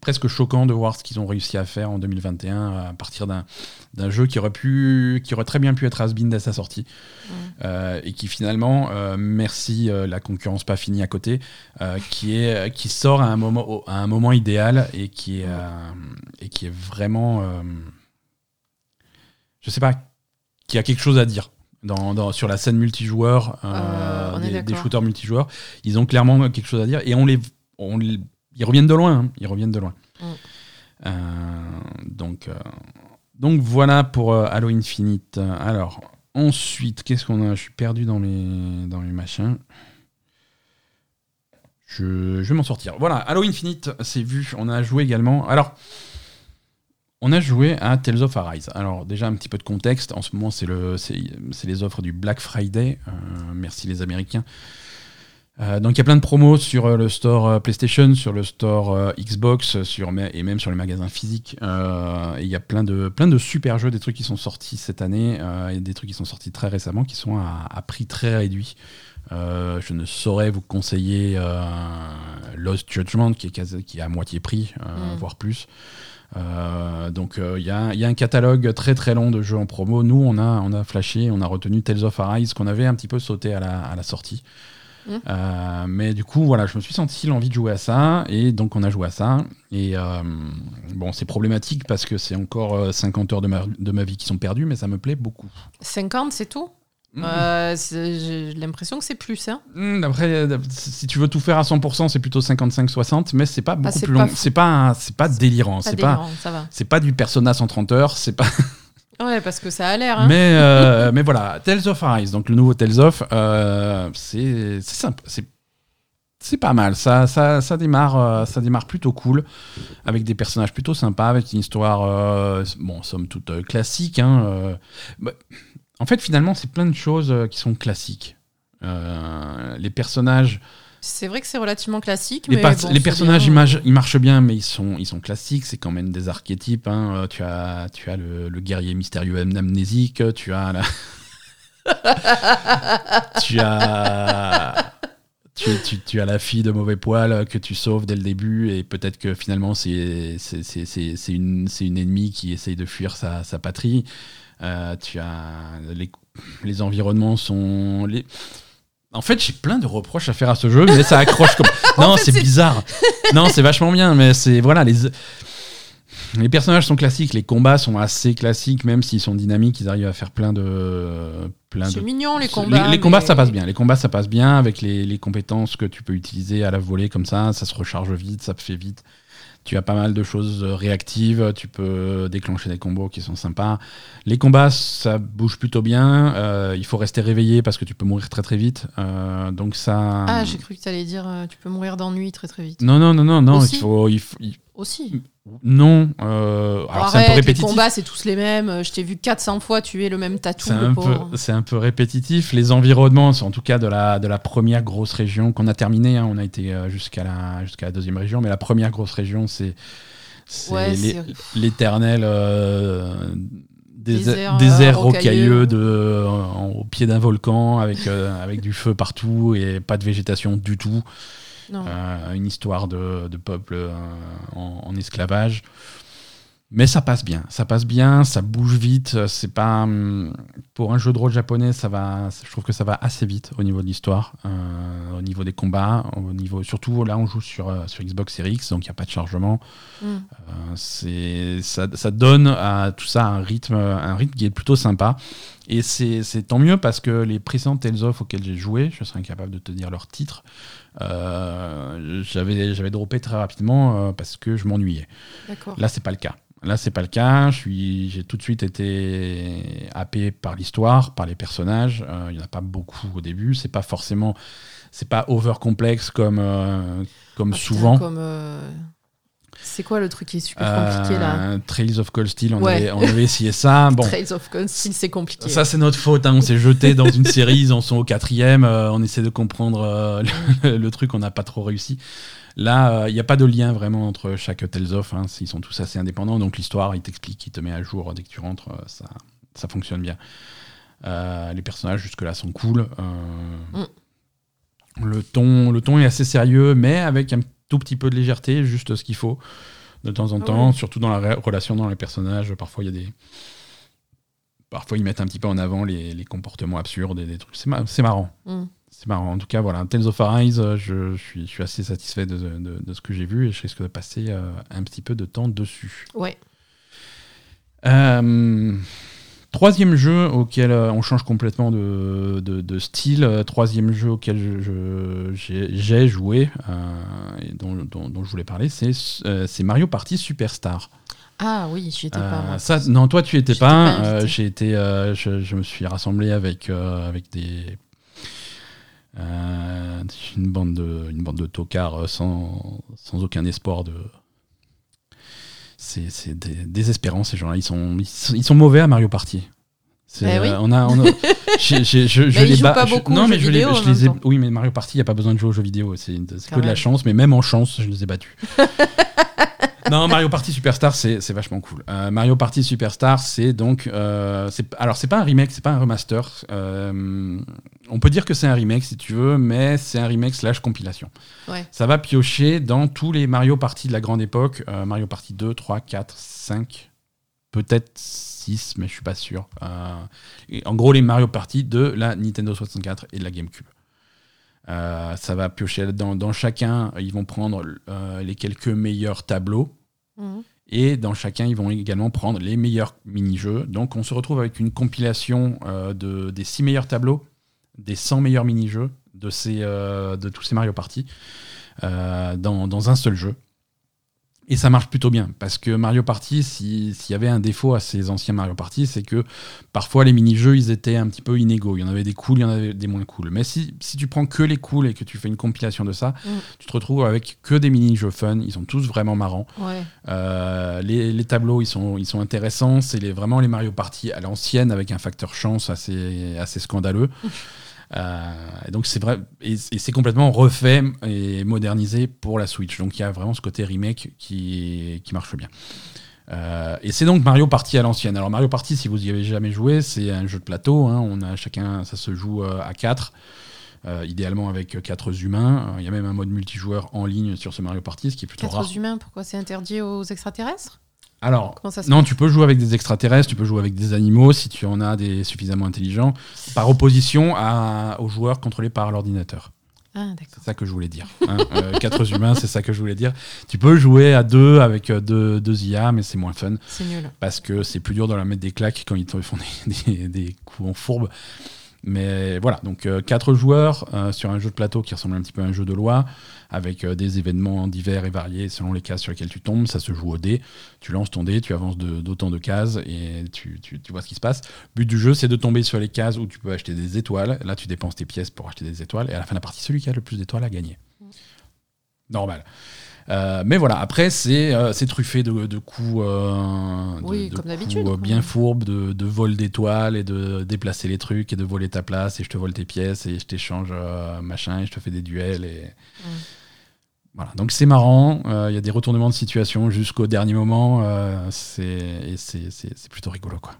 presque choquant de voir ce qu'ils ont réussi à faire en 2021 à partir d'un, jeu qui aurait pu, qui aurait très bien pu être has-been dès sa sortie euh, et qui finalement, euh, merci euh, la concurrence pas finie à côté, euh, qui est, qui sort à un moment, au- à un moment idéal et qui est, euh, et qui est vraiment, euh, je sais pas, qui a quelque chose à dire. Dans, dans- sur la scène multijoueur, euh, est des, shooters multijoueurs, ils ont clairement quelque chose à dire et on les, on les- ils reviennent de loin, hein, ils reviennent de loin. Mm. Euh, donc, euh, donc voilà pour Halo Infinite. Alors ensuite, qu'est-ce qu'on a? Je suis perdu dans mes dans machins. Je, je vais m'en sortir. Voilà, Halo Infinite, c'est vu. On a joué également. Alors, on a joué à Tales of Arise. Alors déjà un petit peu de contexte. En ce moment, c'est le, c'est c'est les offres du Black Friday. Euh, merci les Américains. Euh, donc il y a plein de promos sur euh, le store PlayStation, sur le store Xbox, sur et même sur les magasins physiques. Il y a plein de plein de super jeux, des trucs qui sont sortis cette année et des trucs qui sont sortis très récemment, qui sont à, à prix très réduit. Euh, je ne saurais vous conseiller euh, Lost Judgment qui est, quasi- qui est à moitié prix, euh, Mm. voire plus. Euh, donc euh, il y, a, il y a un catalogue très très long de jeux en promo. Nous on a, on a flashé, on a retenu Tales of Arise qu'on avait un petit peu sauté à la, à la sortie. Mm. Euh, mais du coup voilà, je me suis senti l'envie de jouer à ça et donc on a joué à ça. Et bon c'est problématique parce que c'est encore euh, 50 heures de ma, de ma vie qui sont perdues, mais ça me plaît beaucoup. 50, c'est tout? Mm. Euh, J'ai l'impression que c'est plus. Hein. Hmm, Après, euh, si tu veux tout faire à 100%, c'est plutôt 55-60, mais c'est pas beaucoup Ah, plus pas long. C'est pas, c'est pas délirant. Pas C'est pas, c'est pas du Persona 130 heures. C'est pas. Ouais, parce que ça a l'air. Hein. Mais, euh, mais voilà, Tales of Arise, donc le nouveau Tales of, euh, c'est c'est simple. C'est c'est pas mal. Ça, ça, ça démarre, ça démarre plutôt cool, avec des personnages plutôt sympas, avec une histoire, bon, somme toute classique. hein. Bah, en fait, finalement, c'est plein de choses euh, qui sont classiques. Euh, les personnages, C'est vrai que c'est relativement classique. les, mais bon, les personnages, bien. ils, marchent- ils marchent bien, mais ils sont, ils sont classiques. C'est quand même des archétypes. hein. Euh, Tu as, tu as le, le guerrier mystérieux am- amnésique. Tu as la... tu as. Tu, tu- tu as la fille de mauvais poil que tu sauves dès le début et peut-être que finalement c'est une, une ennemie qui essaye de fuir sa, sa patrie. Euh, tu as les, les environnements sont les... En fait, j'ai plein de reproches à faire à ce jeu, mais ça accroche comme. non, fait, c'est bizarre. non, c'est vachement bien, mais c'est voilà les. Les personnages sont classiques, les combats sont assez classiques, même s'ils sont dynamiques, ils arrivent à faire plein de plein C'est de mignon les les- combats. Les, combats, mais- ça passe bien. Les combats, ça passe bien avec les, les compétences que tu peux utiliser à la volée comme ça. Ça se recharge vite, ça fait vite. Tu as pas mal de choses euh, réactives. Tu peux déclencher des combos qui sont sympas. Les combats, ça bouge plutôt bien. Euh, il faut rester réveillé parce que tu peux mourir très très vite. Euh, donc ça. Ah, j'ai cru que tu allais dire tu peux mourir d'ennui très très vite. non non non non non. Aussi Il faut, il faut- il- Aussi. non. euh, alors c'est un peu Arrête, les répétitif. combats, c'est tous les mêmes. Euh, Je t'ai vu 400 fois tuer le même tatou. C'est un, peu, un répétitif. Les environnements, c'est en tout cas de la, de la première grosse région qu'on a terminée. hein. On a été euh, jusqu'à la, jusqu'à la deuxième région, mais la première grosse région, c'est, Ouais, l'éternel euh, désert, euh, rocailleux. rocailleux de, au pied d'un volcan avec, avec du feu partout et pas de végétation du tout. Euh, une histoire de, de peuple euh, en, en esclavage. Mais ça passe bien, ça passe bien, ça bouge vite. C'est pas hum, pour un jeu de rôle japonais, ça va. Je trouve que ça va assez vite au niveau de l'histoire, euh, au niveau des combats, au niveau surtout là on joue sur sur Xbox Series X, donc il y a pas de chargement. Mm. Euh, c'est ça, ça donne à tout ça un rythme, un rythme qui est plutôt sympa. Et c'est c'est tant mieux parce que les précédents Tales of auxquels j'ai joué, je serais incapable de te dire leur titre. Euh, j'avais j'avais droppé très rapidement euh, parce que je m'ennuyais. Là, c'est pas le cas. Là, c'est pas le cas. J'ai tout de suite été happé par l'histoire, par les personnages. Euh, Il y en a pas beaucoup au début. C'est pas forcément, c'est pas over complexe comme euh, comme Ah, putain, souvent. Comme, euh, C'est quoi le truc qui est super compliqué là Euh, Trails of Cold Steel, on, Ouais. avait, on avait essayé ça. Bon, Trails of Cold Steel, c'est compliqué. ça c'est notre faute. hein. On s'est jeté dans une série, ils en sont au quatrième. euh, on essaie de comprendre euh, le, le truc, on n'a pas trop réussi. Là, il n'y a pas de lien vraiment entre chaque Tales of. hein. Ils sont tous assez indépendants. Donc l'histoire, il t'explique, il te met à jour dès que tu rentres. ça, ça fonctionne bien. Euh, les personnages jusque-là sont cool. euh, le, ton, le ton est assez sérieux, mais avec un tout petit peu de légèreté, juste ce qu'il faut de temps en Ah temps, ouais. surtout dans la re- relation dans les personnages. Parfois, il y a des. Parfois, ils mettent un petit peu en avant les, les comportements absurdes et des trucs. C'est ma- c'est marrant. Mm. C'est marrant. En tout cas, voilà. Tales of Arise, euh, je, je suis, je suis assez satisfait de, de- de ce que j'ai vu et je risque de passer euh, un petit peu de temps dessus. Ouais. Euh, troisième jeu auquel euh, on change complètement de, de- de style. Euh, troisième jeu auquel j'ai joué euh, et dont, dont- dont je voulais parler, c'est Mario Party Superstar. Ah oui, j'y étais pas. Euh, ça, non, toi tu étais pas. pas euh, invitée. j'ai été, euh, je, je me suis rassemblé avec avec des une bande de une bande de tocards sans sans aucun espoir de. C'est c'est dé- désespérant ces gens-là. Ils sont, ils sont ils sont mauvais à Mario Party. Eh oui. euh, on a, on je, les bats- pas beaucoup non, mais je les, vidéo, ai- oui, mais Mario Party, il n'y a pas besoin de jouer aux jeux vidéo. C'est que de la chance, mais même en chance, je les ai battus. non, Mario Party Superstar, c'est c'est vachement cool. Euh, Mario Party Superstar, c'est donc. euh, c'est- alors, c'est pas un remake, c'est pas un remaster. Euh, on peut dire que c'est un remake si tu veux, mais c'est un remake slash compilation. Ouais. Ça va piocher dans tous les Mario Party de la grande époque. euh, Mario Party 2, 3, 4, 5, peut-être 6, mais je suis pas sûr. En gros, les Mario Party de la Nintendo 64 et de la GameCube. Euh, ça va piocher dans, dans chacun, ils vont prendre euh, les quelques meilleurs tableaux. Mhm. Et dans chacun, ils vont également prendre les meilleurs mini-jeux. Donc on se retrouve avec une compilation euh, de, des 6 meilleurs tableaux, des 100 meilleurs mini-jeux de, ces, de tous ces Mario Party dans, dans un seul jeu. Et ça marche plutôt bien, parce que Mario Party, si- s'il y avait un défaut à ces anciens Mario Party, c'est que parfois les mini-jeux, ils étaient un petit peu inégaux. Il y en avait des cools, il y en avait des moins cools. Mais si, si tu prends que les cools et que tu fais une compilation de ça, Mm. tu te retrouves avec que des mini-jeux fun. Ils sont tous vraiment marrants. Ouais. Euh, les, les tableaux, ils sont, ils sont intéressants. C'est les, vraiment les Mario Party à l'ancienne avec un facteur chance assez, assez scandaleux. Euh, et donc c'est vrai, et, et c'est complètement refait et modernisé pour la Switch. Donc il y a vraiment ce côté remake qui, qui marche bien. Euh, et c'est donc Mario Party à l'ancienne. Alors Mario Party, si vous y avez jamais joué, c'est un jeu de plateau. hein. On a chacun, ça se joue euh, à 4 idéalement avec quatre humains. Il y a même un mode multijoueur en ligne sur ce Mario Party, ce qui est plutôt rare. Quatre humains, pourquoi c'est interdit aux extraterrestres? Alors, non, tu peux jouer avec des extraterrestres, tu peux jouer avec des animaux si tu en as des suffisamment intelligents, par opposition à, aux joueurs contrôlés par l'ordinateur. Ah. C'est ça que je voulais dire. hein. Euh, quatre humains, c'est ça que je voulais dire. Tu peux jouer à deux avec euh, deux, deux IA, mais c'est moins fun C'est nul. parce que c'est plus dur de leur mettre des claques quand ils te font des, des- des coups en fourbe. Mais voilà, donc euh, quatre joueurs euh, sur un jeu de plateau qui ressemble un petit peu à un jeu de loi, avec euh, des événements divers et variés selon les cases sur lesquelles tu tombes. Ça se joue au dé. Tu lances ton dé, tu avances d'autant de, cases et tu, tu- tu vois ce qui se passe. But du jeu, c'est de tomber sur les cases où tu peux acheter des étoiles. Là, tu dépenses tes pièces pour acheter des étoiles. Et à la fin de la partie, celui qui a le plus d'étoiles a gagné. Normal. Euh, mais voilà, après, c'est euh, truffé de, de coups, euh, de- Oui, de comme coups, d'habitude, quoi. bien fourbes, de, de vol d'étoiles et de déplacer les trucs et de voler ta place et je te vole tes pièces et je t'échange machin et je te fais des duels. Et... Voilà, donc c'est marrant, euh, il y a des retournements de situation jusqu'au dernier moment, euh, c'est plutôt rigolo quoi.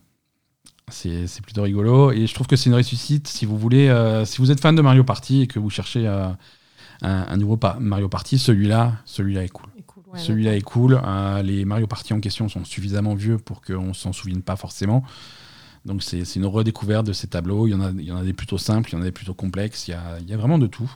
C'est plutôt rigolo et je trouve que c'est une réussite si vous voulez, euh, si vous êtes fan de Mario Party et que vous cherchez euh, un, un nouveau pa- Mario Party, celui-là, celui-là est cool. Et cool, ouais, Celui-là est cool. Les Mario Party en question sont suffisamment vieux pour qu'on s'en souvienne pas forcément. Donc c'est c'est une redécouverte de ces tableaux. Il y, en a, il y en a des plutôt simples, il y en a des plutôt complexes. Il y a, il y a vraiment de tout.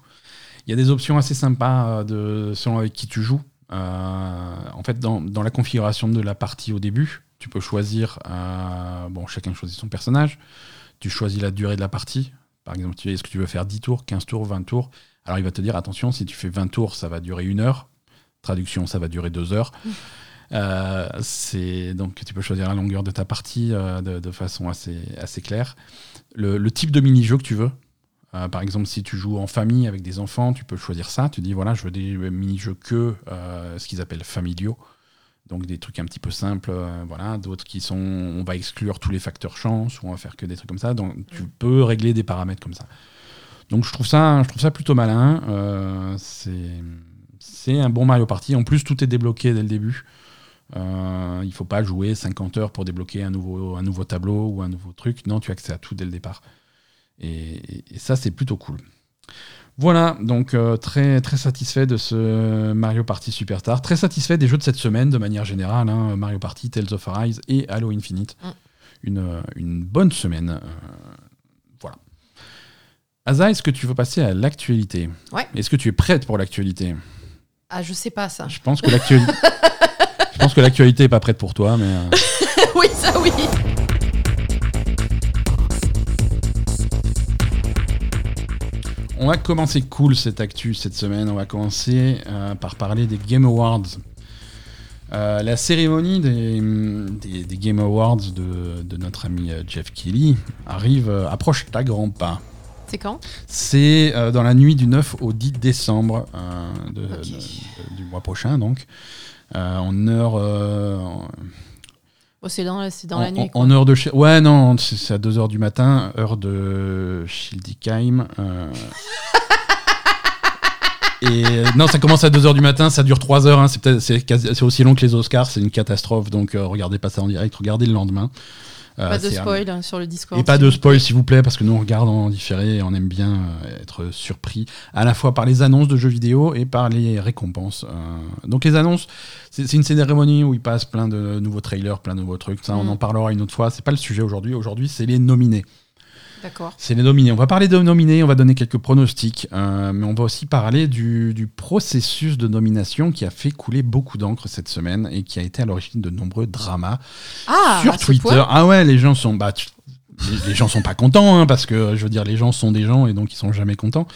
Il y a des options assez sympas euh, de, selon avec qui tu joues. Euh, en fait, dans, dans la configuration de la partie au début, tu peux choisir. euh, bon, chacun choisit son personnage. Tu choisis la durée de la partie. Par exemple, tu- est-ce que tu veux faire 10 tours, 15 tours, 20 tours? Alors il va te dire attention, si tu fais 20 tours, ça va durer une heure. Traduction, ça va durer deux heures. Euh, c'est donc tu peux choisir la longueur de ta partie euh, de, de façon assez, assez claire. Le, le type de mini-jeu que tu veux. Euh, par exemple, si tu joues en famille avec des enfants, tu peux choisir ça. Tu dis voilà, je veux des mini-jeux que euh, ce qu'ils appellent familiaux. Donc des trucs un petit peu simples, euh, voilà. D'autres qui sont, on va exclure tous les facteurs chance ou on va faire que des trucs comme ça. Donc tu peux régler des paramètres comme ça. Donc je trouve ça, je trouve ça plutôt malin. C'est c'est un bon Mario Party. En plus, tout est débloqué dès le début. Euh, il faut pas jouer 50 heures pour débloquer un nouveau, un nouveau tableau ou un nouveau truc. Non, tu as accès à tout dès le départ. Et, et ça, c'est plutôt cool. Voilà, donc euh, très, très satisfait de ce Mario Party Superstar. Très satisfait des jeux de cette semaine de manière générale. hein. Mario Party, Tales of Arise et Halo Infinite. Mm. Une, euh, une bonne semaine. euh, voilà. Asa, est-ce que tu veux passer à l'actualité? Ouais. Est-ce que tu es prête pour l'actualité? Ah, je sais pas ça. Je pense que l'actualité. Je pense que l'actualité est pas prête pour toi, mais euh, oui, ça oui. On va commencer cool cette actu cette semaine. On va commencer euh, par parler des Game Awards. Euh, la cérémonie des, des- des Game Awards de, de notre ami euh, Jeff Kelly arrive, euh, approche à grands pas. C'est quand? C'est dans la nuit du 9 au 10 décembre de- de- du mois prochain, donc. En heure. Oh, C'est dans, dans en, la nuit. en- quoi. en heure de. Ouais, non, c'est à 2h du matin, heure de Schildikheim. euh. Et euh, non, ça commence à 2h du matin, ça dure 3 heures. hein, c'est aussi long que les Oscars, c'est une catastrophe. Donc euh, regardez pas ça en direct, regardez le lendemain. Euh, Pas de c'est un- spoil hein, sur le Discord. et pas de spoil, s'il vous plaît, parce que nous on regarde en différé et on aime bien euh, être surpris à la fois par les annonces de jeux vidéo et par les récompenses. Euh, donc les annonces, c'est c'est une cérémonie où il passe plein de nouveaux trailers, plein de nouveaux trucs. Ça, on Mm. en parlera une autre fois. C'est pas le sujet aujourd'hui. Aujourd'hui, c'est les nominés. D'accord. C'est les nominés. On va parler de nominés, on va donner quelques pronostics, euh, mais on va aussi parler du, du processus de nomination qui a fait couler beaucoup d'encre cette semaine et qui a été à l'origine de nombreux dramas Ah, sur à ce Twitter. Ah ouais, les gens sont bah, les gens sont pas contents hein, parce que je veux dire les gens sont des gens et donc ils sont jamais contents.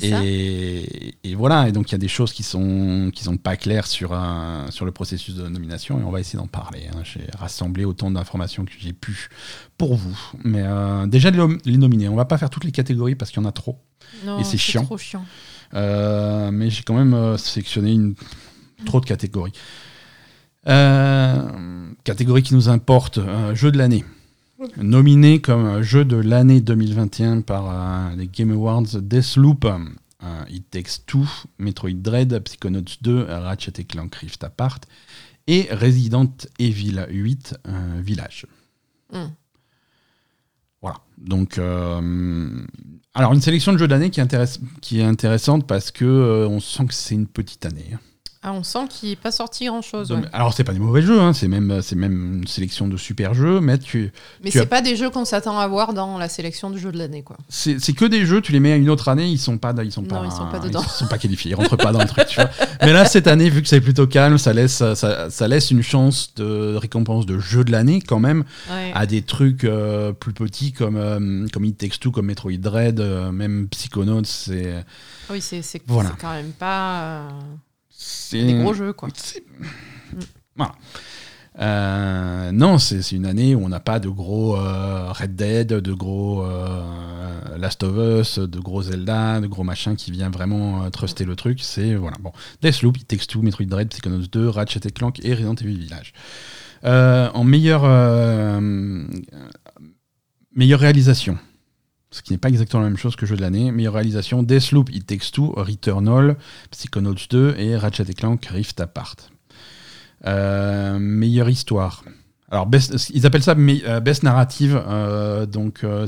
Ça Et, voilà, et donc il y a des choses qui sont qui sont pas claires sur un, sur le processus de nomination et on va essayer d'en parler. hein. J'ai rassemblé autant d'informations que j'ai pu pour vous. Mais euh, déjà les, nom- les nominés, on va pas faire toutes les catégories parce qu'il y en a trop. Non, et c'est chiant. trop chiant. Euh, mais j'ai quand même euh, sélectionné une, trop de catégories. Euh, catégorie qui nous importe, jeu de l'année. Nominé comme euh, jeu de l'année 2021 par euh, les Game Awards Deathloop, euh, It Takes Two, Metroid Dread, Psychonauts 2, Ratchet Clank Rift Apart et Resident Evil 8 euh, Village. Hmm. Voilà. Donc, alors une sélection de jeux d'année qui, est intéressante parce que euh, on sent que c'est une petite année. Ah, on sent qu'il n'est pas sorti grand-chose. Ouais. Alors c'est pas des mauvais jeux, hein, c'est même c'est même une sélection de super jeux, mais tu Mais tu c'est as- pas des jeux qu'on s'attend à voir dans la sélection du jeu de l'année, quoi. c'est que des jeux, tu les mets à une autre année, ils sont pas ils sont Non, pas ils sont pas dedans. ils sont pas qualifiés, ils rentrent pas dans le truc. Tu vois. Mais là cette année, vu que c'est plutôt calme, ça laisse ça, ça laisse une chance de récompense de jeu de l'année quand même Ouais. à des trucs euh, plus petits comme euh, comme It Takes Two, comme Metroid Dread, euh, même Psychonauts, c'est Oui, c'est Voilà. quand même pas euh, c'est des gros jeux, quoi. C'est- Voilà. Euh, non, c'est une année où on n'a pas de gros euh, Red Dead, de gros euh, Last of Us, de gros Zelda, de gros machin qui vient vraiment truster le truc. C'est voilà. Bon, Deathloop, It Takes Two, Metroid Dread, Psychonauts 2, Ratchet Clank et Resident Evil Village. En meilleure meilleure réalisation. Ce qui n'est pas exactement la même chose que jeu de l'année. Meilleure réalisation, Deathloop, It Takes Two, Returnal, Psychonauts 2 et Ratchet Clank Rift Apart. Euh, meilleure histoire. Alors, best- ils appellent ça euh, best narrative. euh, donc, euh,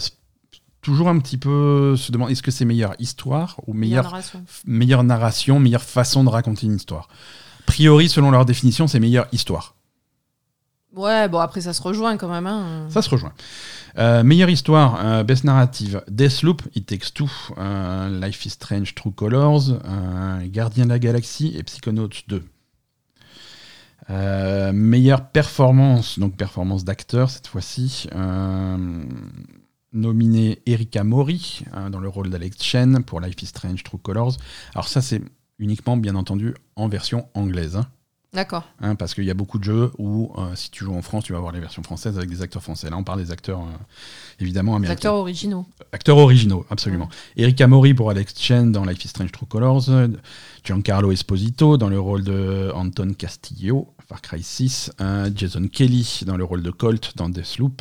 toujours un petit peu se demander est-ce que c'est meilleure histoire ou Meilleure meilleure, narration. meilleure narration, meilleure façon de raconter une histoire? A priori, selon leur définition, c'est meilleure histoire. Ouais, bon, après, ça se rejoint quand même. Hein. Ça se rejoint. Euh, meilleure histoire, euh, best narrative, Deathloop, It Takes Two, euh, Life is Strange, True Colors, Gardien de la Galaxie et Psychonauts 2. Euh, meilleure performance, donc performance d'acteur cette fois-ci, nominé Erika Mori dans le rôle d'Alex Chen pour Life is Strange, True Colors. Alors ça c'est uniquement bien entendu en version anglaise. hein. D'accord. hein, parce qu'il y a beaucoup de jeux où, euh, si tu joues en France, tu vas avoir les versions françaises avec des acteurs français. Là, on parle des acteurs, euh, évidemment, américains. acteurs originaux. Acteurs originaux, absolument. Eric Amori pour Alex Chen dans Life is Strange True Colors. Giancarlo Esposito dans le rôle de Anton Castillo, Far Cry 6. euh, Jason Kelly dans le rôle de Colt dans Deathloop.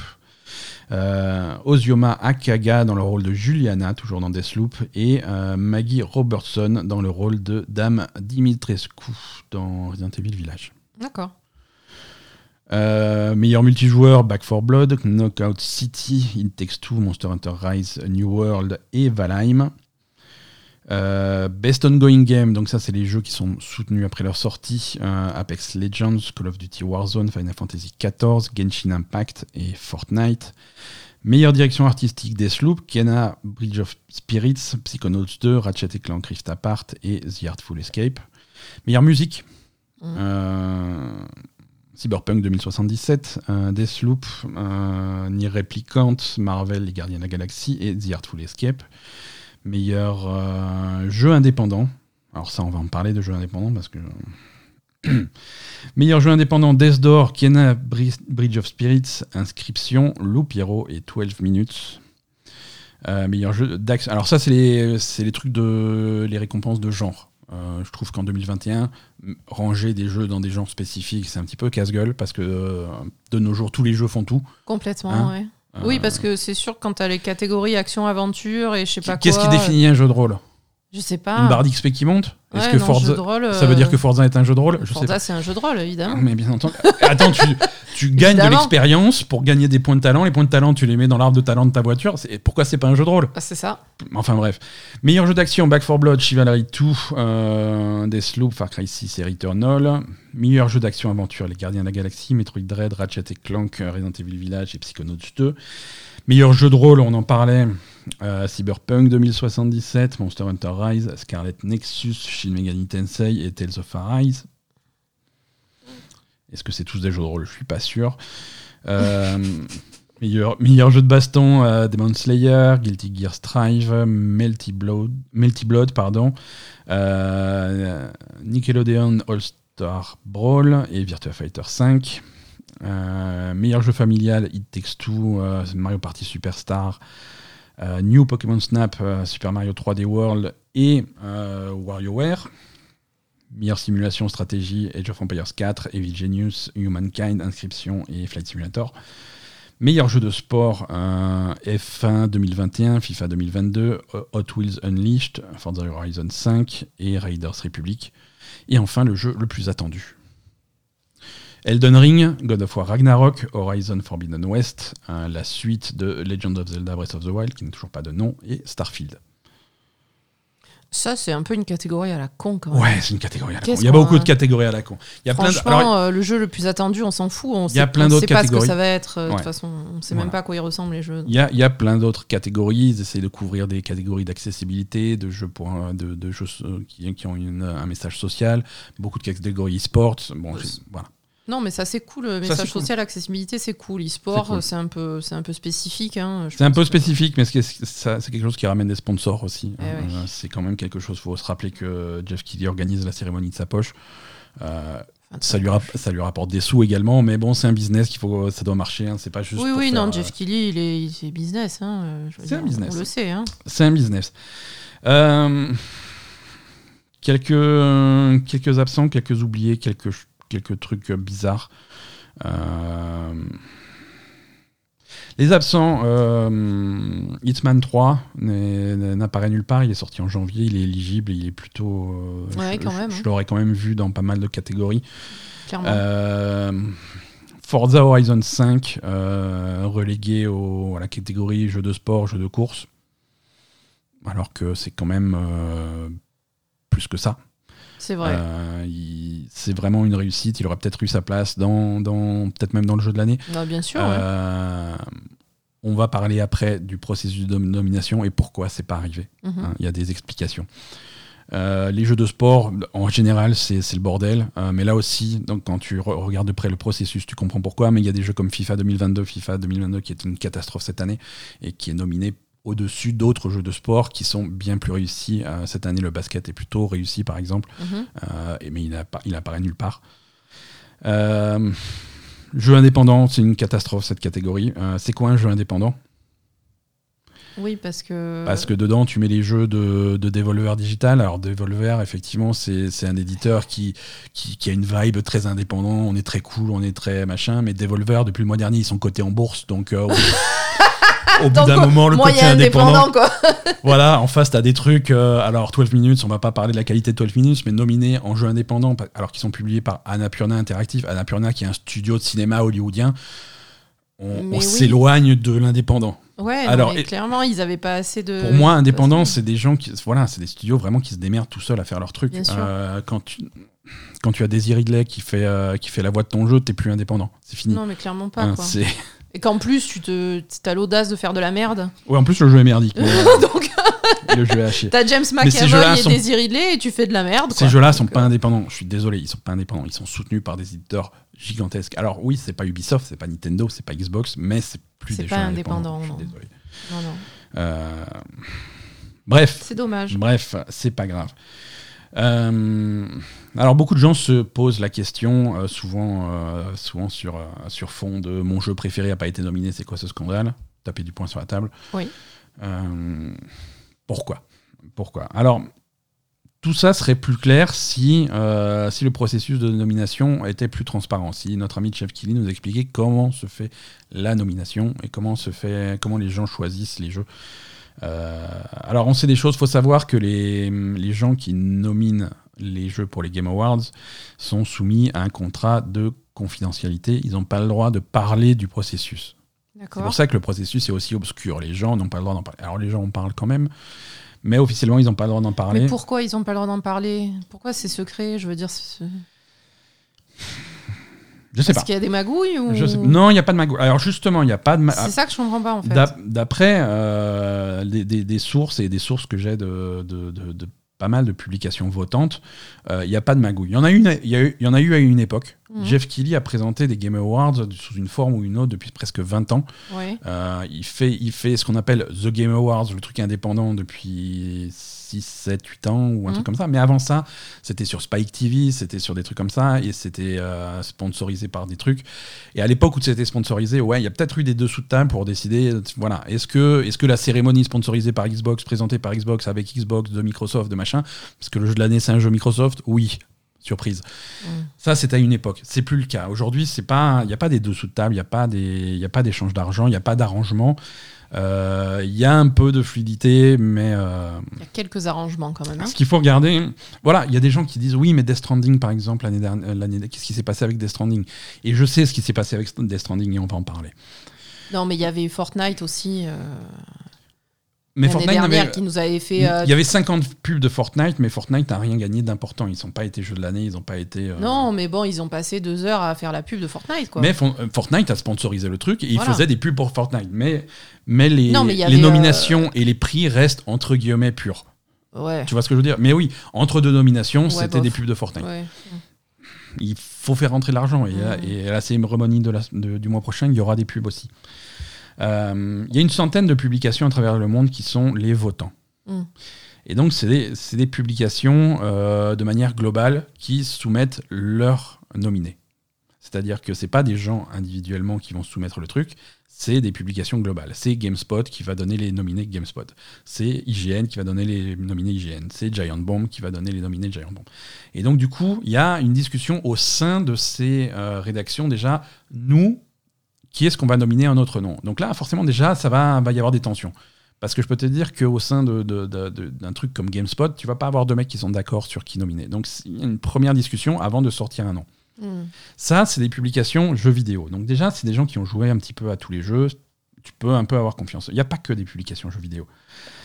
Euh, Ozioma Akaga dans le rôle de Juliana, toujours dans Deathloop. Et euh, Maggie Robertson dans le rôle de Dame Dimitrescu dans Resident Evil Village. D'accord. Euh, meilleur multijoueur, Back 4 Blood, Knockout City, It Takes Two, Monster Hunter Rise, New World et Valheim. Euh, Best Ongoing Game, donc ça c'est les jeux qui sont soutenus après leur sortie. Euh, Apex Legends, Call of Duty Warzone, Final Fantasy XIV, Genshin Impact et Fortnite. Meilleure direction artistique Deathloop, Kena, Bridge of Spirits, Psychonauts 2, Ratchet et Clank Rift Apart et The Artful Escape. Meilleure musique, Mhm. euh, Cyberpunk 2077, euh, Deathloop, Nier Replicant, Marvel, Les Gardiens de la Galaxie et The Artful Escape. Meilleur euh, jeu indépendant. Alors ça, on va en parler de jeux indépendants parce que... Meilleur jeu indépendant, Death Door, Kena, Bri- Bridge of Spirits, Inscription, Loop Hero et 12 Minutes. Euh, meilleur jeu d'action. Alors ça, c'est les, les trucs de... les récompenses de genre. Euh, je trouve qu'en 2021, m- ranger des jeux dans des genres spécifiques, c'est un petit peu casse-gueule parce que euh, de nos jours, tous les jeux font tout. Complètement, Hein ouais. Oui, parce que c'est sûr que quand t'as les catégories action-aventure et je sais pas quoi. Qu'est-ce qui définit un jeu de rôle? Je sais pas. Une barre d'XP qui monte Est-ce que non, Forza... jeu de rôle, Ça veut dire euh, que Forza est un jeu de rôle Je sais Forza, c'est un jeu de rôle, évidemment. Mais bien entendu. Attends, tu, tu gagnes de l'expérience pour gagner des points de talent. Les points de talent, tu les mets dans l'arbre de talent de ta voiture. C'est- Pourquoi c'est pas un jeu de rôle Ah, c'est ça. Enfin bref. Meilleur jeu d'action, Back 4 Blood, Chivalry 2, euh, Deathloop, Far Cry 6 et Returnal. Meilleur jeu d'action aventure, Les Gardiens de la Galaxie, Metroid Dread, Ratchet et Clank, Resident Evil Village et Psychonauts 2. Meilleur jeu de rôle, on en parlait, euh, Cyberpunk 2077, Monster Hunter Rise, Scarlet Nexus, Shin Megami Tensei et Tales of Arise. Est-ce que c'est tous des jeux de rôle? Je suis pas sûr. Euh, meilleur, jeu de baston, euh, Demon Slayer, Guilty Gear Strive, Melty Blood, Blood pardon, Nickelodeon All-Star Brawl et Virtua Fighter 5. Euh, meilleur jeu familial, It Takes Two, Mario Party Superstar, New Pokémon Snap, euh, Super Mario 3D World et euh, WarioWare. Meilleure simulation stratégie, Age of Empires 4, Evil Genius, Humankind, Inscription et Flight Simulator. Meilleur jeu de sport, euh, F1 2021, FIFA 2022, euh, Hot Wheels Unleashed, Forza Horizon 5 et Raiders Republic. Et enfin, le jeu le plus attendu. Elden Ring, God of War Ragnarok, Horizon Forbidden West, euh, la suite de Legend of Zelda Breath of the Wild, qui n'a toujours pas de nom, et Starfield. Ça, c'est un peu une catégorie à la con quand même. Ouais, c'est une catégorie à la con. Il y a beaucoup a de catégories à la con. Il y a plein de... Franchement, alors, euh, le jeu le plus attendu, on s'en fout. On Il y a plein d'autres sait pas ce que catégories. ça va être. euh, De Ouais. toute façon, on sait Voilà. même pas à quoi il ressemble les jeux. Il y a, il y a plein d'autres catégories. Ils essaient de couvrir des catégories d'accessibilité, de jeux, pour, de, de jeux qui, qui ont une- un message social, beaucoup de catégories e-sports. Bon, voilà. Non, mais ça c'est cool. Le message c'est cool. social, accessibilité, c'est cool. E-sport, C'est cool. c'est un peu, c'est un peu spécifique. hein, C'est un peu que- spécifique, mais c'est c'est quelque chose qui ramène des sponsors aussi. Eh ouais. Euh, c'est quand même quelque chose. Il faut se rappeler que Jeff Keighley organise la cérémonie de sa poche. Euh, ça, lui rap- ça lui rapporte des sous également, mais bon, c'est un business qu'il faut, ça doit marcher. hein, c'est pas juste. Oui, oui, non, euh, Jeff Keighley, il est, il est business. Hein, C'est un business. On le sait. Hein. C'est un business. Euh, quelques, quelques absents, quelques oubliés, quelques, quelques trucs bizarres. Euh, les absents, euh, Hitman 3 n'est- n'apparaît nulle part. Il est sorti en janvier, il est éligible, il est plutôt. euh, Ouais, je, quand je- même, je hein. l'aurais quand même vu dans pas mal de catégories. Clairement. Euh, Forza Horizon 5, euh, relégué au- à la catégorie jeu de sport, jeu de course. Alors que c'est quand même euh, plus que ça. C'est vrai. Euh, c'est vraiment une réussite. Il aurait peut-être eu sa place dans, dans peut-être même dans le jeu de l'année. Bien sûr. ouais. Euh, on va parler après du processus de nomination et pourquoi c'est pas arrivé. Mhm. Hein, Il y a des explications. Euh, les jeux de sport, en général, c'est c'est le bordel. Euh, mais là aussi, donc, quand tu re- regardes de près le processus, tu comprends pourquoi. Mais il y a des jeux comme FIFA 2022, FIFA 2022 qui est une catastrophe cette année et qui est nominé au-dessus d'autres jeux de sport qui sont bien plus réussis. Euh, cette année, le basket est plutôt réussi, par exemple. Mhm. Euh, et- mais il pas- il apparaît nulle part. Euh, jeu indépendant, c'est une catastrophe cette catégorie. Euh, c'est quoi un jeu indépendant? Oui, parce que. Parce que dedans, tu mets les jeux de, de Devolver Digital. Alors, Devolver, effectivement, c'est c'est un éditeur qui, qui, qui a une vibe très indépendant. On est très cool, on est très machin. Mais Devolver, depuis le mois dernier, ils sont cotés en bourse. Donc, au, bout d'un moment, le côté indépendant. indépendant, quoi. Voilà, en face, t'as des trucs. euh, alors, 12 minutes, on va pas parler de la qualité de 12 minutes, mais nominés en jeu indépendant, alors qu'ils sont publiés par Annapurna Interactive. Annapurna, qui est un studio de cinéma hollywoodien. On, Mais on oui. s'éloigne de l'indépendant. Ouais, non, Alors, mais clairement, ils avaient pas assez de. Pour moi, indépendant, c'est des gens qui, voilà, c'est des studios vraiment qui se démerdent tout seuls à faire leur truc. Bien sûr. Euh, quand tu, quand tu as Daisy Ridley qui fait, euh, qui fait la voix de ton jeu, t'es plus indépendant. C'est fini. Non, mais clairement pas, Hein, quoi. Et qu'en plus, tu te, as l'audace de faire de la merde. ouais, en plus, le jeu est merdique. mais, euh, Donc, le jeu est chier. t'as James McAvoy et sont- Daisy Ridley et tu fais de la merde. Ces jeux-là sont pas euh, indépendants. Je suis désolé, ils sont pas indépendants. Ils sont soutenus par des éditeurs gigantesques. Alors oui, c'est pas Ubisoft, c'est pas Nintendo, c'est pas Xbox, mais c'est plus C'est des pas jeux indépendant, indépendants. Je suis désolé. Non, non. Euh, Bref, C'est dommage. Bref, c'est pas grave. Euh, alors beaucoup de gens se posent la question, euh, souvent, euh, souvent sur, euh, sur fond de mon jeu préféré a pas été nominé, c'est quoi ce scandale? Taper du poing sur la table. Oui. Pourquoi? Pourquoi? Alors, tout ça serait plus clair si, euh, si le processus de nomination était plus transparent, si notre ami Chef Killy nous expliquait comment se fait la nomination et comment, se fait, comment les gens choisissent les jeux. Euh, alors, on sait des choses. Il faut savoir que les, les gens qui nominent les jeux pour les Game Awards sont soumis à un contrat de confidentialité. Ils n'ont pas le droit de parler du processus. C'est pour ça que le processus est aussi obscur. Les gens n'ont pas le droit d'en parler. Alors, les gens en parlent quand même, mais officiellement, ils n'ont pas le droit d'en parler. Mais pourquoi ils ont pas le droit d'en parler? Pourquoi c'est secret? Je veux dire, c'est- Je sais parce pas. qu'il y a des magouilles ou Je sais- Non, il n'y a pas de magouille. Alors, justement, il n'y a pas de ma- C'est ça que je comprends pas en fait. D'ap- D'après euh, des, des- des sources et des sources que j'ai de, de- de- de pas mal de publications votantes, euh, il n'y a pas de magouille. Il y en a, une, y a eu- il y en a eu à une époque. Mhm. Jeff Keighley a présenté des Game Awards sous une forme ou une autre depuis presque 20 ans. Ouais. Euh, il, fait, il fait ce qu'on appelle The Game Awards, le truc indépendant depuis 6, 7, 8 ans ou un truc comme ça. Mais avant ça, c'était sur Spike TV, c'était sur des trucs comme ça et c'était euh, sponsorisé par des trucs. Et à l'époque où c'était sponsorisé, ouais, il y a peut-être eu des dessous de table pour décider, voilà, est-ce que, est que la cérémonie sponsorisée par Xbox, présentée par Xbox avec Xbox, de Microsoft, de machin, parce que le jeu de l'année c'est un jeu Microsoft, oui. Surprise. Mm. Ça, c'était à une époque. C'est plus le cas. Aujourd'hui, c'est pas, il n'y a pas des dessous de table, il n'y a pas des, y a pas d'échange d'argent, il n'y a pas d'arrangement. Euh, Il y a un peu de fluidité, mais euh, Il y a quelques arrangements quand même. hein. ce qu'il faut regarder, voilà, il y a des gens qui disent oui, mais Death Stranding, par exemple, l'année dernière, l'année- qu'est-ce qui s'est passé avec Death Stranding? Et je sais ce qui s'est passé avec Death Stranding et on va en parler. Non, mais il y avait eu Fortnite aussi euh, Mais Fortnite, dernière n'avait- qui nous avait fait. euh, il y avait 50 pubs de Fortnite, mais Fortnite n'a rien gagné d'important. Ils n'ont pas été jeux de l'année, ils n'ont pas été. euh, Non, mais bon, ils ont passé deux heures à faire la pub de Fortnite, quoi. Mais euh, Fortnite a sponsorisé le truc et il Voilà. faisait des pubs pour Fortnite. Mais, mais, les, Non, mais il y les avait, euh, nominations et les prix restent entre guillemets purs. Ouais. Tu vois ce que je veux dire? Mais oui, entre deux nominations, Ouais, c'était des pubs de Fortnite. ouais. Il faut faire rentrer l'argent. Et, Mm. et à la cérémonie de la- de- du mois prochain, il y aura des pubs aussi. Euh, Il y a une centaine de publications à travers le monde qui sont les votants. Mm. Et donc, c'est des, publications euh, de manière globale qui soumettent leurs nominés. C'est-à-dire que c'est pas des gens individuellement qui vont soumettre le truc, c'est des publications globales. C'est GameSpot qui va donner les nominés GameSpot. C'est IGN qui va donner les nominés IGN. C'est Giant Bomb qui va donner les nominés Giant Bomb. Et donc, du coup, il y a une discussion au sein de ces euh, rédactions. Déjà, nous, qui est-ce qu'on va nominer en notre nom Donc là, forcément, déjà, ça va, va y avoir des tensions. Parce que je peux te dire qu'au sein de- de- de- de- d'un truc comme GameSpot, tu vas pas avoir deux mecs qui sont d'accord sur qui nominer. Donc, il y a une première discussion avant de sortir un nom. Mm. Ça, c'est des publications jeux vidéo. Donc déjà, c'est des gens qui ont joué un petit peu à tous les jeux. Tu peux un peu avoir confiance. Il n'y a pas que des publications jeux vidéo.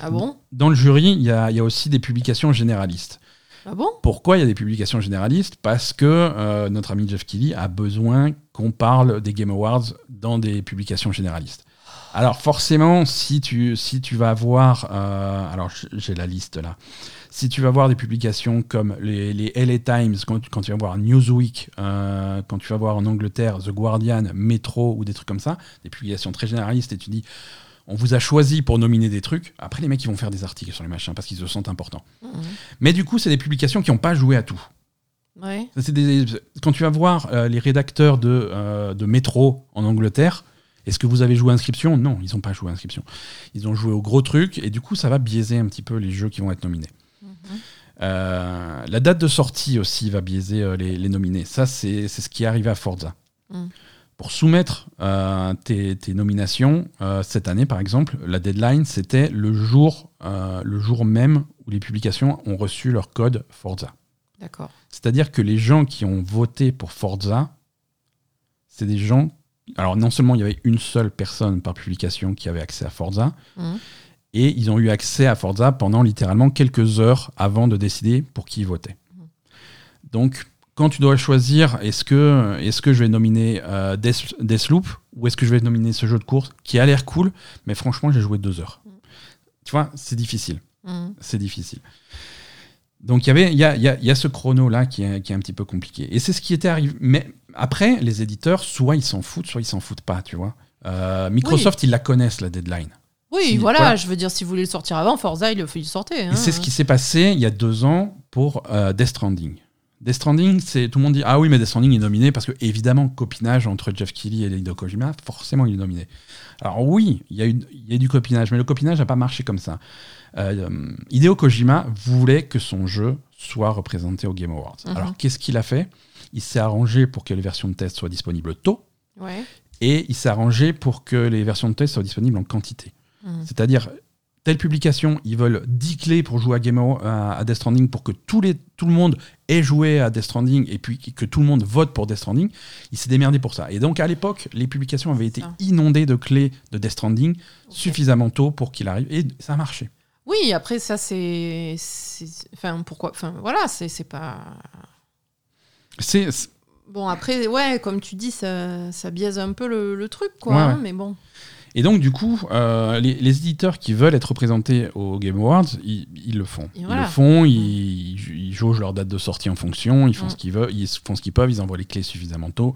Ah bon? Dans le jury, il y a, il y a aussi des publications généralistes. Ah Pourquoi il y a des publications généralistes? Parce que euh, notre ami Jeff Keighley a besoin qu'on parle des Game Awards dans des publications généralistes. Alors forcément, si tu, si tu vas voir, euh, alors j'ai la liste là, si tu vas voir des publications comme les, LA Times, quand, tu- quand tu vas voir Newsweek, euh, quand tu vas voir en Angleterre The Guardian, Metro ou des trucs comme ça, des publications très généralistes, et tu dis, on vous a choisi pour nominer des trucs, après les mecs ils vont faire des articles sur les machins parce qu'ils se sentent importants. Mm. Mais du coup, c'est des publications qui n'ont pas joué à tout. Ouais. Ça, des- Quand tu vas voir euh, les rédacteurs de, euh, de Métro en Angleterre, est-ce que vous avez joué Inscription? Non, ils n'ont pas joué Inscription. Ils ont joué au gros truc, et du coup, ça va biaiser un petit peu les jeux qui vont être nominés. Mhm. Euh, la date de sortie aussi va biaiser les, les nominés. Ça, c'est c'est ce qui est arrivé à Forza. Mm. Pour soumettre euh, tes, tes nominations, euh, cette année par exemple, la deadline, c'était le, jour, euh, le jour même où les publications ont reçu leur code Forza. D'accord. C'est-à-dire que les gens qui ont voté pour Forza, c'est des gens. Alors, non seulement il y avait une seule personne par publication qui avait accès à Forza, Mhm. et ils ont eu accès à Forza pendant littéralement quelques heures avant de décider pour qui ils votaient. Donc, quand tu dois choisir, est-ce que, est que je vais nominer euh, Death- Deathloop ou est-ce que je vais nominer ce jeu de course qui a l'air cool, mais franchement, j'ai joué deux heures. Tu vois, c'est difficile Mhm. c'est difficile. Donc il y avait, il y a, y a- y a ce chrono là qui est, qui est un petit peu compliqué. Et c'est ce qui était arrivé. Mais après, les éditeurs, soit ils s'en foutent, soit ils s'en foutent pas, tu vois. Euh, Microsoft, ils la connaissent la deadline. Oui, Si, voilà, voilà. je veux dire, si vous voulez le sortir avant, Forza, il le, sortait. Hein. c'est ce qui s'est passé il y a deux ans pour euh, Death Stranding. Death Stranding, c'est tout le monde dit ah oui mais Death Stranding est nominé parce que évidemment copinage entre Jeff Keighley et Hideo Kojima, forcément il est nominé. Alors oui, il y a y du copinage, mais le copinage n'a pas marché comme ça. Euh, Hideo Kojima voulait que son jeu soit représenté au Game Awards. Mhm. Alors qu'est-ce qu'il a fait? Il s'est arrangé pour que les versions de test soient disponibles tôt Ouais. et il s'est arrangé pour que les versions de test soient disponibles en quantité. Mhm. C'est-à-dire, telle publication, ils veulent 10 clés pour jouer à, Game à, Death Stranding pour que les, tout le monde ait joué à Death Stranding et puis que tout le monde vote pour Death Stranding. Il s'est démerdé pour ça. Et donc, à l'époque, les publications avaient été inondées de clés de Death Stranding suffisamment tôt pour qu'il arrive. Et ça a marché. Oui, après, ça, c'est. Enfin, pourquoi. Enfin, voilà, c'est pas. C'est, c'est- Bon, après, ouais, comme tu dis, ça, ça biaise un peu le, le truc, quoi. Ouais, hein, ouais. mais bon. Et donc, du coup, euh, les, les éditeurs qui veulent être représentés au Game Awards, ils, ils le font. Ils le font, ils, ils jaugent leur date de sortie en fonction, ils font Mm. ce qu'ils veulent, ils font ce qu'ils peuvent, ils envoient les clés suffisamment tôt.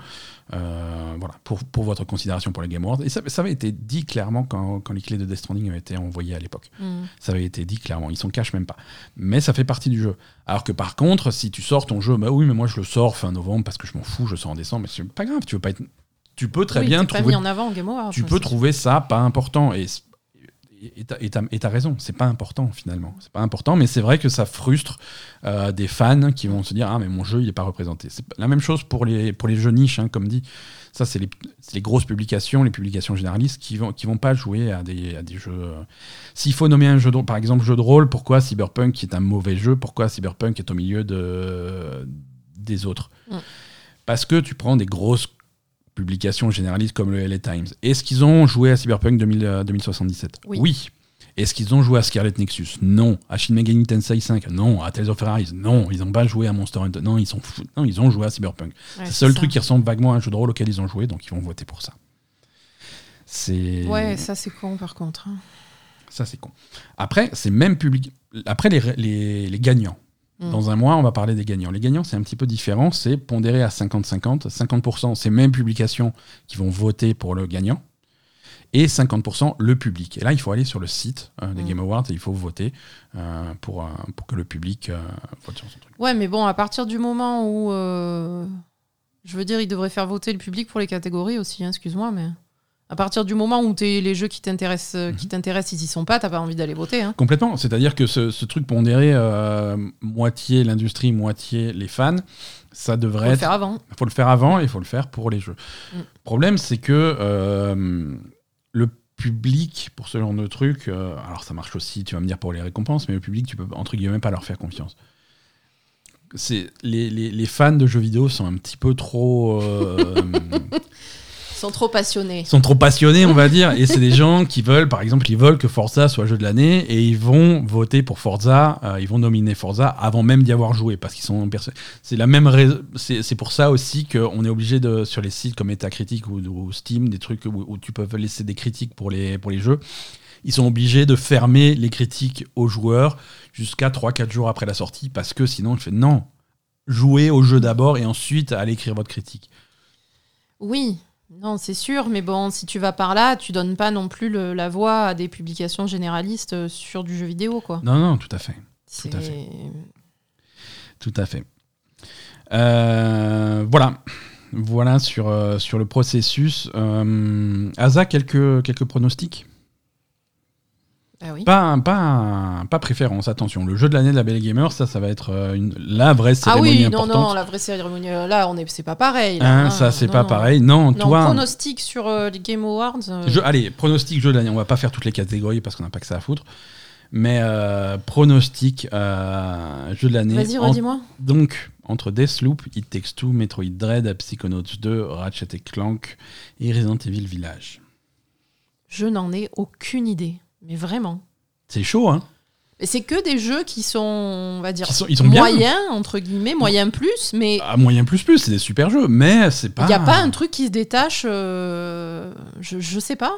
Euh, voilà, pour, pour votre considération pour les Game Awards. Et ça, ça avait été dit clairement quand, quand les clés de Death Stranding avaient été envoyées à l'époque. Mhm. Ça avait été dit clairement, ils s'en cachent même pas. Mais ça fait partie du jeu. Alors que par contre, si tu sors ton jeu, bah oui, mais moi je le sors fin novembre parce que je m'en fous, je sors en décembre, mais c'est pas grave, tu veux pas être. Tu peux très Oui, bien t'es pas trouver mis en avant Game Awards. tu ça, peux trouver ça pas important et et t'as- raison, c'est pas important finalement. C'est pas important, mais c'est vrai que ça frustre euh, des fans qui vont se dire ah mais mon jeu il est pas représenté. C'est la même chose pour les pour les jeux niches, hein, comme dit. Ça c'est les, les grosses publications, les publications généralistes qui vont qui vont pas jouer à des à des jeux. euh. S'il faut nommer un jeu de, par exemple jeu de rôle, pourquoi Cyberpunk qui est un mauvais jeu, pourquoi Cyberpunk est au milieu de des autres? Mm. Parce que tu prends des grosses publications généralistes comme le LA Times. Est-ce qu'ils ont joué à Cyberpunk 2000, euh, 2077 Oui. Est-ce qu'ils ont joué à Scarlet Nexus? Non. À Shin Megami Tensei 5 Non. À Tales of Arise? Non. Ils n'ont pas joué à Monster Hunter? Non, ils sont fous. Non, ils ont joué à Cyberpunk. Ouais, c'est le seul ça. truc qui ressemble vaguement à un jeu de rôle auquel ils ont joué, donc ils vont voter pour ça. C'est Ouais, ça, c'est con, par contre. hein. ça c'est con. Après, c'est même public. Après les, les, les gagnants. Mm. Dans un mois, on va parler des gagnants. Les gagnants, c'est un petit peu différent. C'est pondéré à 50-50. 50%, c'est même publications qui vont voter pour le gagnant. Et 50% le public. Et là, il faut aller sur le site euh, des Mm. Game Awards et il faut voter euh, pour, euh, pour que le public vote sur son truc. Ouais, mais bon, à partir du moment où. Je veux dire, ils devraient faire voter le public pour les catégories aussi, hein, excuse-moi, mais. À partir du moment où les jeux qui t'intéressent, euh, Mhm. qui t'intéressent, ils y sont pas, t'as pas envie d'aller voter. Hein. Complètement. C'est-à-dire que ce, ce truc pondéré, euh, moitié l'industrie, moitié les fans, ça Faut devrait le être faire avant. Il faut le faire avant et il faut le faire pour les jeux. Mm. Le problème, c'est que euh, le public, pour ce genre de truc, euh, alors ça marche aussi, tu vas me dire, pour les récompenses, mais le public, tu peux, entre guillemets, pas leur faire confiance. C'est, les, les- les fans de jeux vidéo sont un petit peu trop... Ils sont trop passionnés. sont trop passionnés, on va dire, et c'est des gens qui veulent, par exemple, ils veulent que Forza soit jeu de l'année, et ils vont voter pour Forza, euh, ils vont nominer Forza avant même d'y avoir joué, parce qu'ils sont C'est la même rais- c'est pour ça aussi qu'on est obligé de, sur les sites comme Metacritic ou, ou Steam, des trucs où, où tu peux laisser des critiques pour les, pour les jeux, ils sont obligés de fermer les critiques aux joueurs jusqu'à 3-4 jours après la sortie, parce que sinon, je fais non, jouez au jeu d'abord et ensuite allez écrire votre critique. Oui, non, c'est sûr, mais bon, si tu vas par là, tu donnes pas non plus le- la voix à des publications généralistes euh, sur du jeu vidéo, quoi. Non, non, tout à fait. C'est- à fait. Tout à fait. Euh, voilà. Voilà sur, euh, sur le processus. Euh, Asa, quelques, quelques pronostics? Ah oui. pas, pas, pas préférence, attention. Le jeu de l'année de la Belle Gamer, ça, ça va être euh, une, la vraie Ah cérémonie oui, non, importante. non, la vraie cérémonie, euh, là, on est, c'est pas pareil. là, Hein, hein, ça, c'est pas non. pareil. Non, Non, toi. pronostic sur euh, les Game Awards. euh, Je- allez, pronostic jeu de l'année. On va pas faire toutes les catégories parce qu'on n'a pas que ça à foutre. Mais euh, pronostic jeu de l'année. Vas-y, En- redis-moi. Donc, entre Deathloop, It Takes Two, Metroid Dread, Psychonauts 2, Ratchet et Clank et Resident Evil Village. Je n'en ai aucune idée. Mais vraiment. C'est chaud, hein Et c'est que des jeux qui sont, on va dire, Qui sont- ils sont bien. moyens, entre guillemets, moyens plus, mais À moyen plus plus, c'est des super jeux, mais c'est pas. il n'y a pas un truc qui se détache. euh, je, je sais pas.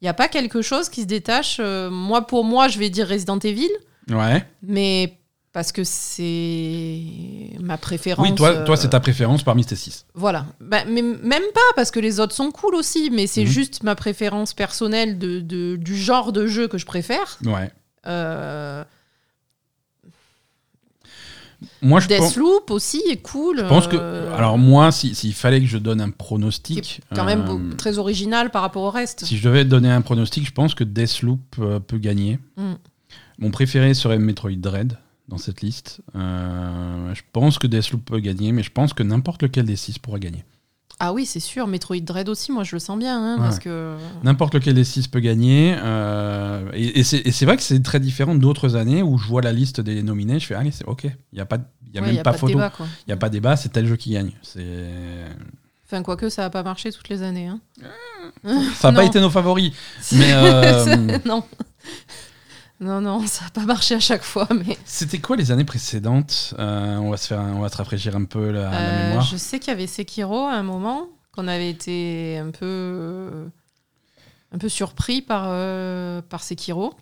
Il n'y a pas quelque chose qui se détache. euh, moi, pour moi, je vais dire Resident Evil, Ouais. mais parce que c'est ma préférence. Oui, toi, toi euh, c'est ta préférence parmi ces 6. Voilà. Bah, mais même pas, parce que les autres sont cool aussi, mais c'est Mhm. juste ma préférence personnelle de, de- du genre de jeu que je préfère. Ouais. Euh, Moi, je pense, Deathloop aussi est cool. je pense que. euh, Alors, moi, si- s'il fallait que je donne un pronostic. quand même euh, très original par rapport au reste. Si je devais donner un pronostic, je pense que Deathloop peut gagner. Mm. Mon préféré serait Metroid Dread dans cette liste. Euh, je pense que Deathloop peut gagner, mais je pense que n'importe lequel des 6 pourra gagner. Ah oui, c'est sûr. Metroid Dread aussi, moi je le sens bien, hein, Ouais. parce que N'importe lequel des 6 peut gagner. euh, et et c'est vrai que c'est très différent d'autres années où je vois la liste des nominés, je fais allez, c'est ok. Il n'y a, pas, y a ouais, même y a pas, pas de photo. Il n'y a pas débat, c'est tel jeu qui gagne. C'est... Enfin, quoique ça n'a pas marché toutes les années. hein. Ça n'a pas été nos favoris. Mais, euh, non. Non, non, ça n'a pas marché à chaque fois. Mais C'était quoi les années précédentes? Euh, on, va se faire, on va se rafraîchir un peu la, la Euh, mémoire. je sais qu'il y avait Sekiro à un moment, qu'on avait été un peu, euh, un peu surpris par, euh, par Sekiro.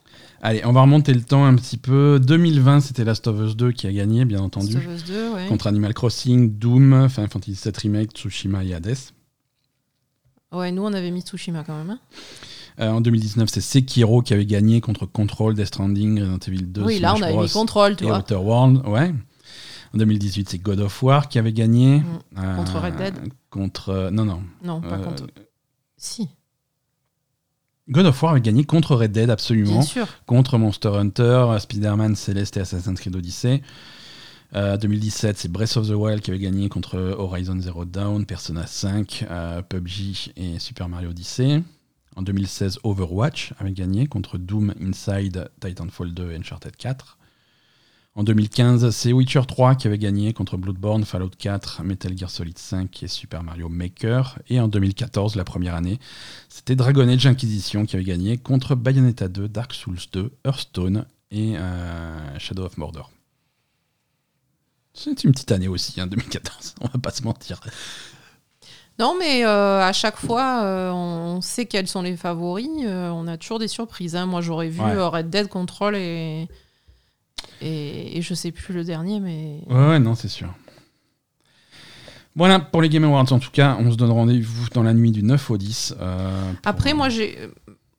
Allez, on va remonter le temps un petit peu. 2020, c'était Last of Us 2 qui a gagné, bien entendu. Last of Us 2, ouais. Contre Animal Crossing, Doom, Final Fantasy VII Remake, Tsushima et Hades. Ouais, nous on avait mis Tsushima quand même. hein. Euh, en 2019, c'est Sekiro qui avait gagné contre Control, Death Stranding, Resident Evil 2, oui, là on avait Bros. mis Control, tu et vois. Outer World, ouais. En 2018, c'est God of War qui avait gagné. Mm. Euh, Contre Red Dead Contre. euh, non, non. Non, pas Euh, contre. Si, God of War avait gagné contre Red Dead, absolument. bien sûr. Contre Monster Hunter, Spider-Man, Celeste et Assassin's Creed Odyssey. Euh, 2017, c'est Breath of the Wild qui avait gagné contre Horizon Zero Dawn, Persona 5, euh, PUBG et Super Mario Odyssey. En 2016, Overwatch avait gagné contre Doom, Inside, Titanfall 2 et Uncharted 4. En 2015, c'est Witcher 3 qui avait gagné contre Bloodborne, Fallout 4, Metal Gear Solid 5 et Super Mario Maker. Et en 2014, la première année, c'était Dragon Age Inquisition qui avait gagné contre Bayonetta 2, Dark Souls 2, Hearthstone et euh, Shadow of Mordor. C'est une petite année aussi, hein, 2014, on va pas se mentir. Non, mais euh, à chaque fois, euh, on sait quels sont les favoris. euh, on a toujours des surprises. hein. Moi, j'aurais vu Ouais. Red Dead Control et, et, et je sais plus le dernier, mais Ouais, ouais, non, c'est sûr. Voilà, pour les Game Awards en tout cas, on se donne rendez-vous dans la nuit du 9 au 10. euh, pour- après, moi, j'ai.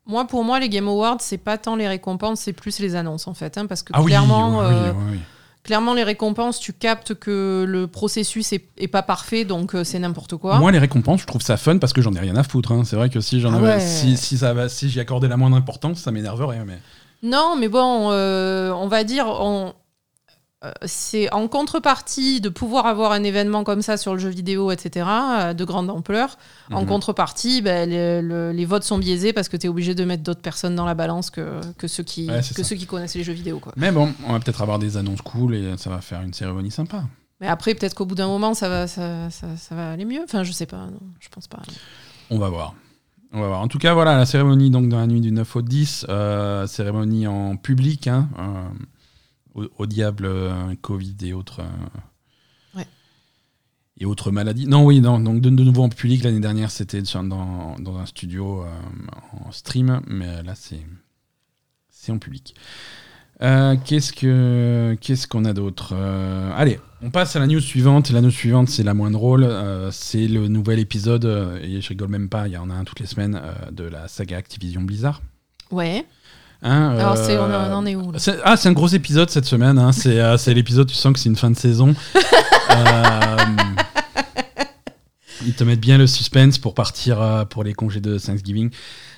Moi, pour moi, les Game Awards, c'est pas tant les récompenses, c'est plus les annonces, en fait. hein, parce que Ah clairement, oui, oui, oui, oui. Clairement, les récompenses, tu captes que le processus est, est pas parfait, donc euh, c'est n'importe quoi. Moi, les récompenses, je trouve ça fun parce que j'en ai rien à foutre. hein. C'est vrai que si j'en Ah avais- ouais. si, si ça va- si j'y accordais la moindre importance, ça m'énerverait. Mais... Non, mais bon, euh, on va dire, on- c'est en contrepartie de pouvoir avoir un événement comme ça sur le jeu vidéo, etc., euh, de grande ampleur. En Mhm. contrepartie, ben, le- le- les votes sont biaisés parce que tu es obligé de mettre d'autres personnes dans la balance que, que, ceux, qui, Ouais, c'est que ça. ceux qui connaissent les jeux vidéo. Quoi. Mais bon, on va peut-être avoir des annonces cool et ça va faire une cérémonie sympa. Mais après, peut-être qu'au bout d'un moment, ça va, ça, ça- ça va aller mieux. Enfin, je sais pas, non, je pense pas. On va voir. On va voir. En tout cas, voilà, la cérémonie donc dans la nuit du 9 au 10, euh, cérémonie en public, hein, euh, au, au diable euh, Covid et autres. euh, Ouais. Et autres maladies. Non, oui, non, donc de, de nouveau en public. L'année dernière, c'était dans, dans un studio euh, en stream, mais là, c'est c'est en public. Euh, qu'est-ce que qu'est-ce qu'on a d'autre Euh, Allez, on passe à la news suivante. La news suivante, c'est la moins drôle. Euh, c'est le nouvel épisode, et je rigole même pas, il y en a un toutes les semaines, de la saga Activision Blizzard. Ouais. Hein, Alors, c'est, on, euh, en- on en est où là Ah, c'est un gros épisode cette semaine. hein. C'est euh, l'épisode, tu sens que c'est une fin de saison. Euh, ils te mettent bien le suspense pour partir euh, pour les congés de Thanksgiving.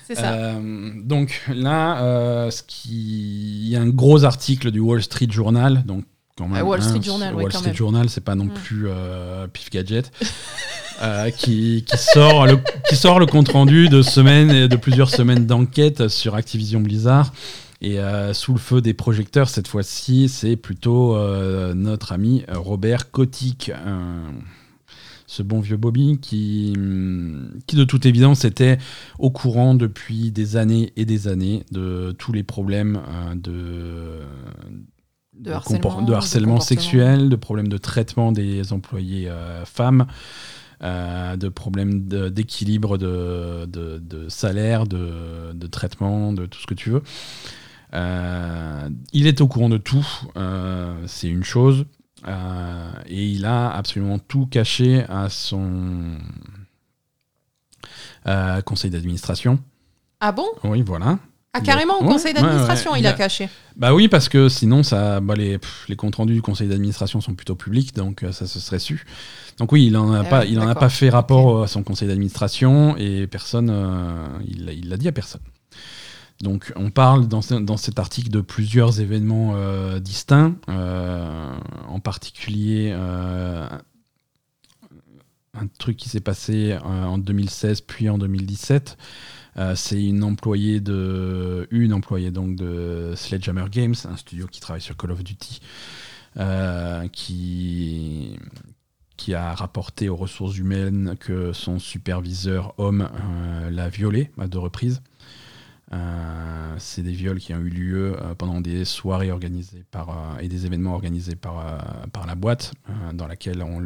C'est ça. Euh, donc là, euh, ce qui... il y a un gros article du Wall Street Journal. Donc, quand même, Ah, Wall Street hein, Journal, c'est- ouais, Wall quand Street même. Journal, c'est pas non Mm. plus euh, Pif Gadget. euh, qui, qui sort le, qui sort le compte rendu de semaines et de plusieurs semaines d'enquête sur Activision Blizzard. Et euh, sous le feu des projecteurs, cette fois-ci, c'est plutôt euh, notre ami Robert Kotick, ce bon vieux Bobby, qui, hum, qui de toute évidence était au courant depuis des années et des années de tous les problèmes de, harcèlement, de de harcèlement comportement. sexuel, de problèmes de traitement des employés euh, femmes, euh, de problèmes d'équilibre de, de- de salaire, de, de traitement, de tout ce que tu veux. Euh, il est au courant de tout, euh, c'est une chose, et il a absolument tout caché à son conseil d'administration. Ah bon? Oui, voilà. Ah, carrément, au ouais, conseil d'administration, ouais, il il a caché. Bah oui, parce que sinon, ça, bah les, pff, les comptes rendus du conseil d'administration sont plutôt publics, donc ça se serait su. Donc oui, il en a Ah pas, oui, il en a pas fait rapport à son conseil d'administration et personne, euh, il l'a- dit à personne. Donc on parle dans, ce- dans cet article de plusieurs événements euh, distincts, euh, en particulier euh, un truc qui s'est passé en 2016 puis en 2017. Euh, c'est une employée de une employée donc de Sledgehammer Games, un studio qui travaille sur Call of Duty, qui qui a rapporté aux ressources humaines que son superviseur homme euh, l'a violée à deux reprises. Euh, c'est des viols qui ont eu lieu euh, pendant des soirées organisées par et des événements organisés par par la boîte dans laquelle on,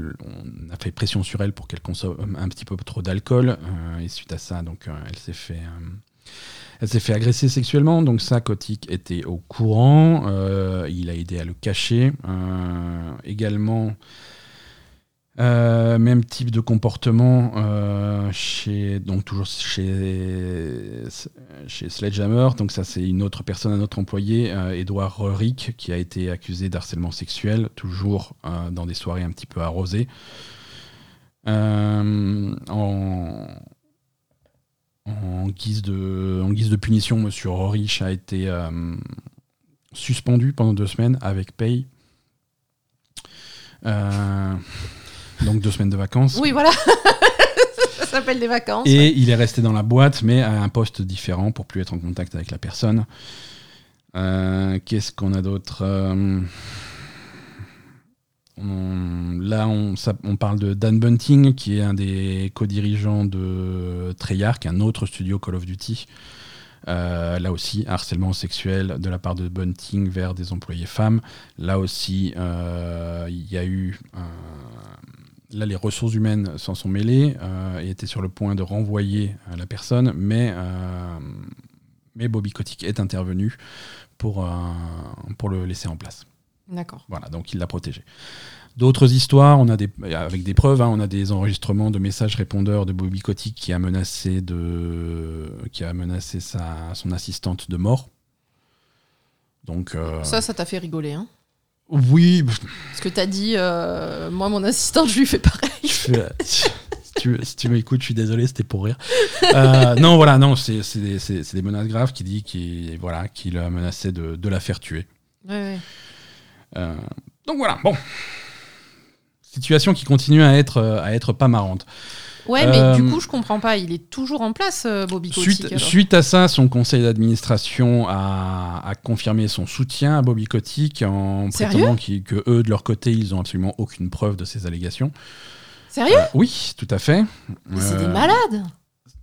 a fait pression sur elle pour qu'elle consomme un petit peu trop d'alcool. Et suite à ça donc elle s'est fait elle fait agresser sexuellement. Donc ça Kotick était au courant. Il a aidé à le cacher. Également euh, même type de comportement euh, chez donc toujours chez chez Sledgehammer. Donc ça c'est une autre personne un autre employé euh, Edouard Rick qui a été accusé d'harcèlement sexuel toujours euh, dans des soirées un petit peu arrosées. Euh, en guise de en guise de punition Monsieur Rorich a été euh, suspendu pendant deux semaines avec paye. Euh, donc deux semaines de vacances Oui, voilà. ça s'appelle des vacances. et ouais. il est resté dans la boîte, mais à un poste différent pour plus être en contact avec la personne. Euh, Qu'est-ce qu'on a d'autre Euh, Là, on, ça- on parle de Dan Bunting, qui est un des co-dirigeants de Treyarch, un autre studio Call of Duty. Euh, là aussi, harcèlement sexuel de la part de Bunting vers des employés femmes. Là aussi, il y a eu. Là, les ressources humaines s'en sont mêlées euh, et étaient sur le point de renvoyer euh, la personne, mais, euh, mais Bobby Kotick est intervenu pour, pour le laisser en place. D'accord. Voilà, donc il l'a protégé. D'autres histoires, on a des, avec des preuves, hein, on a des enregistrements de messages répondeurs de Bobby Kotick qui a menacé, de, qui a menacé sa, son assistante de mort. Donc, Ça, ça t'a fait rigoler. Hein oui, Parce que t'as dit, euh, moi, mon assistante, je lui fais pareil. fais- si tu, si tu m'écoutes, je suis désolé, c'était pour rire. Euh, non, voilà, non, c'est des, des menaces graves qui dit qu'il voilà, qu'il a menacé de, de la faire tuer. Ouais, ouais. Euh, donc voilà, bon. Situation qui continue à être, euh, à être pas marrante. Ouais, mais Euh, du coup, je comprends pas. Il est toujours en place, euh, Bobby Kotick. Suite, alors. suite à ça, son conseil d'administration a, a confirmé son soutien à Bobby Kotick en Sérieux prétendant qu'ils- que eux, de leur côté, ils ont absolument aucune preuve de ces allégations. Sérieux Euh, oui, tout à fait. Mais c'est des Euh, malades.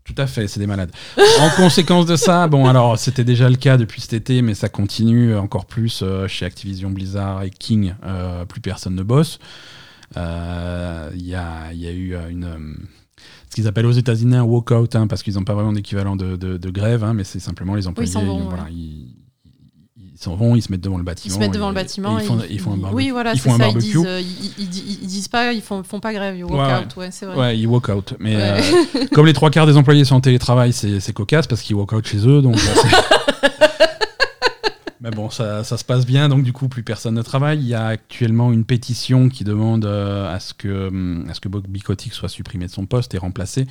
Tout à fait, c'est des malades. en conséquence de ça, bon alors c'était déjà le cas depuis cet été, mais ça continue encore plus euh, chez Activision Blizzard et King. euh, plus personne ne bosse. Euh, Il y, a, il y a eu euh, une euh, qu'ils appellent aux États-Unis un walkout, hein, parce qu'ils n'ont pas vraiment d'équivalent de, de- de grève, hein, mais c'est simplement les employés. vont, voilà, ouais. ils ils s'en vont, ils se mettent devant le Ils bâtiment. se mettent devant et- le bâtiment. et ils font, ils un barbecue. Oui, voilà, ils font ça. Ils barbecue. disent, euh, ils, ils- ils- ils disent pas, ils font, font pas grève, ils walk Ouais, out, ouais, c'est vrai. Ouais, ils walk out. Mais euh, comme les trois quarts des employés sont en télétravail, c'est cocasse parce qu'ils walk out chez eux. Donc, euh, Mais bon, ça, ça, se passe bien, donc du coup, plus personne ne travaille. Il y a actuellement une pétition qui demande euh, à ce que, hum, à ce que Bobby Kotick soit supprimé de son poste et remplacé.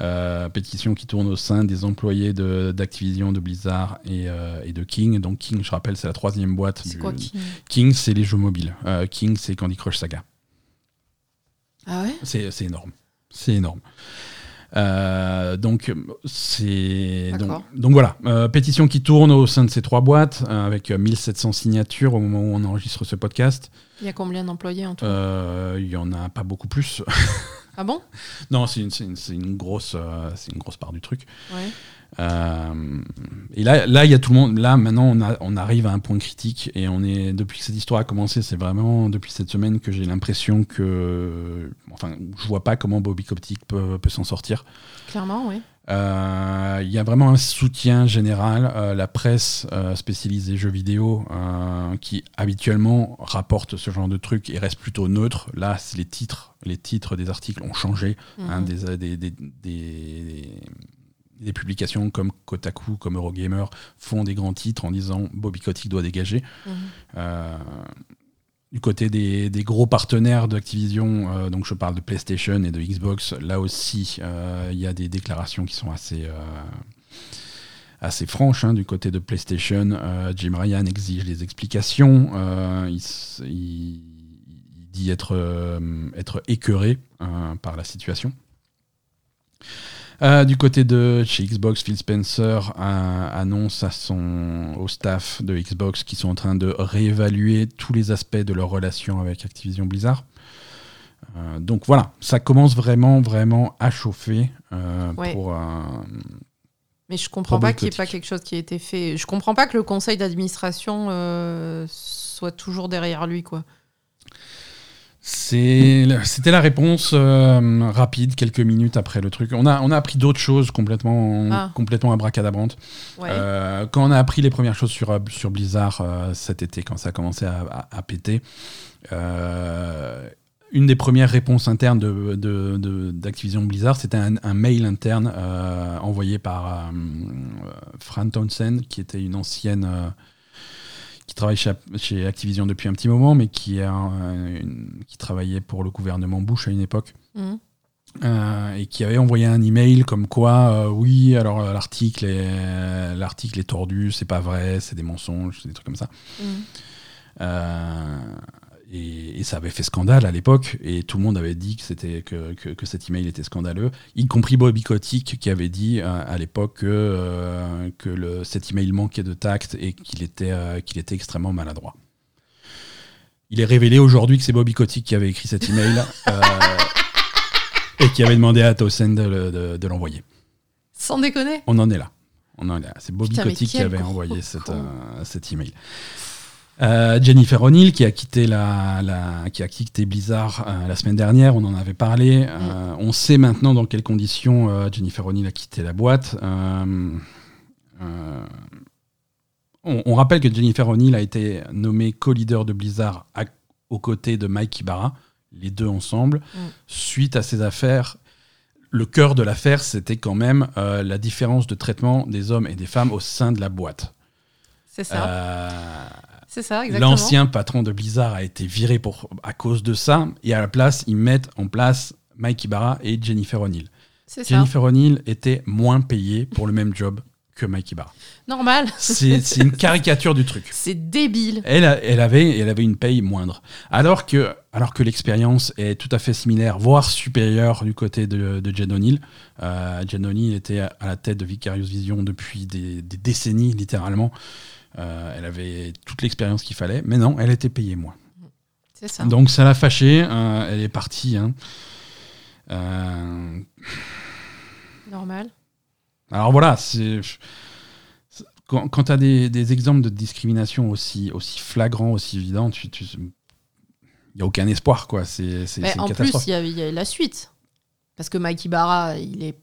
Euh, pétition qui tourne au sein des employés d'Activision, de, Blizzard et, euh, et, de King. Donc King, je rappelle, c'est la troisième boîte. C'est quoi King? King, c'est les jeux mobiles. King, c'est Candy Crush Saga. Ah ouais? C'est énorme. C'est énorme. Euh, donc c'est donc, donc, voilà, euh, pétition qui tourne au sein de ces trois boîtes euh, avec 1700 signatures au moment où on enregistre ce podcast. Il y a combien d'employés en tout? Il y en a pas beaucoup plus. ah bon? Non, c'est une, une, une, grosse c'est une grosse part du truc. Ouais. Euh, et là, là, il y a tout le monde. Là, maintenant, on, a, on, arrive à un point critique et on est depuis que cette histoire a commencé, c'est vraiment depuis cette semaine que j'ai l'impression que, enfin, je vois pas comment Bobby Coptic peut, peut s'en sortir. Clairement, oui. Euh, il y a vraiment un soutien général. Euh, la presse spécialisée jeux vidéo, qui habituellement rapporte ce genre de trucs et reste plutôt neutre. Là, les titres, les titres des articles ont changé. Hein, mhm. des, des, des, des publications comme Kotaku, comme Eurogamer font des grands titres en disant Bobby Kotick doit dégager. Mhm. Euh, du côté des, gros partenaires d'Activision, euh, donc je parle de PlayStation et de Xbox, là aussi euh, il y a des déclarations qui sont assez, assez franches. Hein. Du côté de PlayStation, Jim Ryan exige des explications. Il, il, dit être, être écœuré par la situation. Euh, du côté de chez Xbox, Phil Spencer annonce à son, au staff de Xbox qu'ils sont en train de réévaluer tous les aspects de leur relation avec Activision Blizzard. Euh, donc voilà, ça commence vraiment, vraiment à chauffer euh, pour. Mais je comprends pas qu'il n'y ait pas quelque chose qui ait été fait. Je comprends pas que le conseil d'administration soit toujours derrière lui, quoi. C'était la réponse euh, rapide, quelques minutes après le truc. On a, on a appris d'autres choses complètement, ah. complètement abracadabrantes. Euh, quand on a appris les premières choses sur, sur Blizzard euh, cet été, quand ça a commencé à, à, péter, une des premières réponses internes d'Activision de, de, Blizzard, c'était un, un, mail interne envoyé par Fran Townsend, qui était une ancienne travaille chez, Activision depuis un petit moment, mais qui, qui travaillait pour le gouvernement Bush à une époque. Mhm. Euh, et qui avait envoyé un email comme quoi euh, oui alors euh, l'article est l'article est tordu c'est pas vrai c'est des mensonges des trucs comme ça mhm. Et, ça avait fait scandale à l'époque, et tout le monde avait dit que, c'était, que, que, cet email était scandaleux, y compris Bobby Kotick qui avait dit euh, à l'époque que, euh, que le, cet email manquait de tact et qu'il était, euh, qu'il était extrêmement maladroit. Il est révélé aujourd'hui que c'est Bobby Kotick qui avait écrit cet email et qui avait demandé à Towson de, de, l'envoyer. Sans déconner? On en est là. On en est là. C'est Bobby Kotick qui avait envoyé cette, cet email. Euh, Jennifer O'Neill qui a quitté la, qui a quitté Blizzard euh, la semaine dernière, on en avait parlé. Euh, on sait maintenant dans quelles conditions Jennifer O'Neill a quitté la boîte. On, rappelle que Jennifer O'Neill a été nommée co-leader de Blizzard aux côtés de Mike Ibarra, les deux ensemble, mm. suite à ces affaires. Le cœur de l'affaire, c'était quand même la différence de traitement des hommes et des femmes au sein de la boîte. C'est ça. C'est ça, exactement. L'ancien patron de Blizzard a été viré pour, à cause de ça, et à la place, ils mettent en place Mike Ibarra et Jennifer O'Neill. Jennifer O'Neill était moins payée pour le même job que Mike Ibarra. Normal. C'est une caricature du truc. C'est débile. Elle, elle, avait, elle avait une paye moindre. Alors que, alors que l'expérience est tout à fait similaire, voire supérieure du côté de, de Jen O'Neill. Euh, Jen O'Neill était à la tête de Vicarious Vision depuis des, des décennies, littéralement. Euh, elle avait toute l'expérience qu'il fallait, mais non, elle était payée moins. C'est ça. Donc ça l'a fâchée, euh, elle est partie. Hein. Euh, Normal. Alors voilà, c'est quand, tu as des, exemples de discrimination aussi, aussi flagrants, aussi évidents, il n'y a aucun espoir. quoi. C'est, en plus, il y, y, a la suite. Parce que Mike Ibarra, il est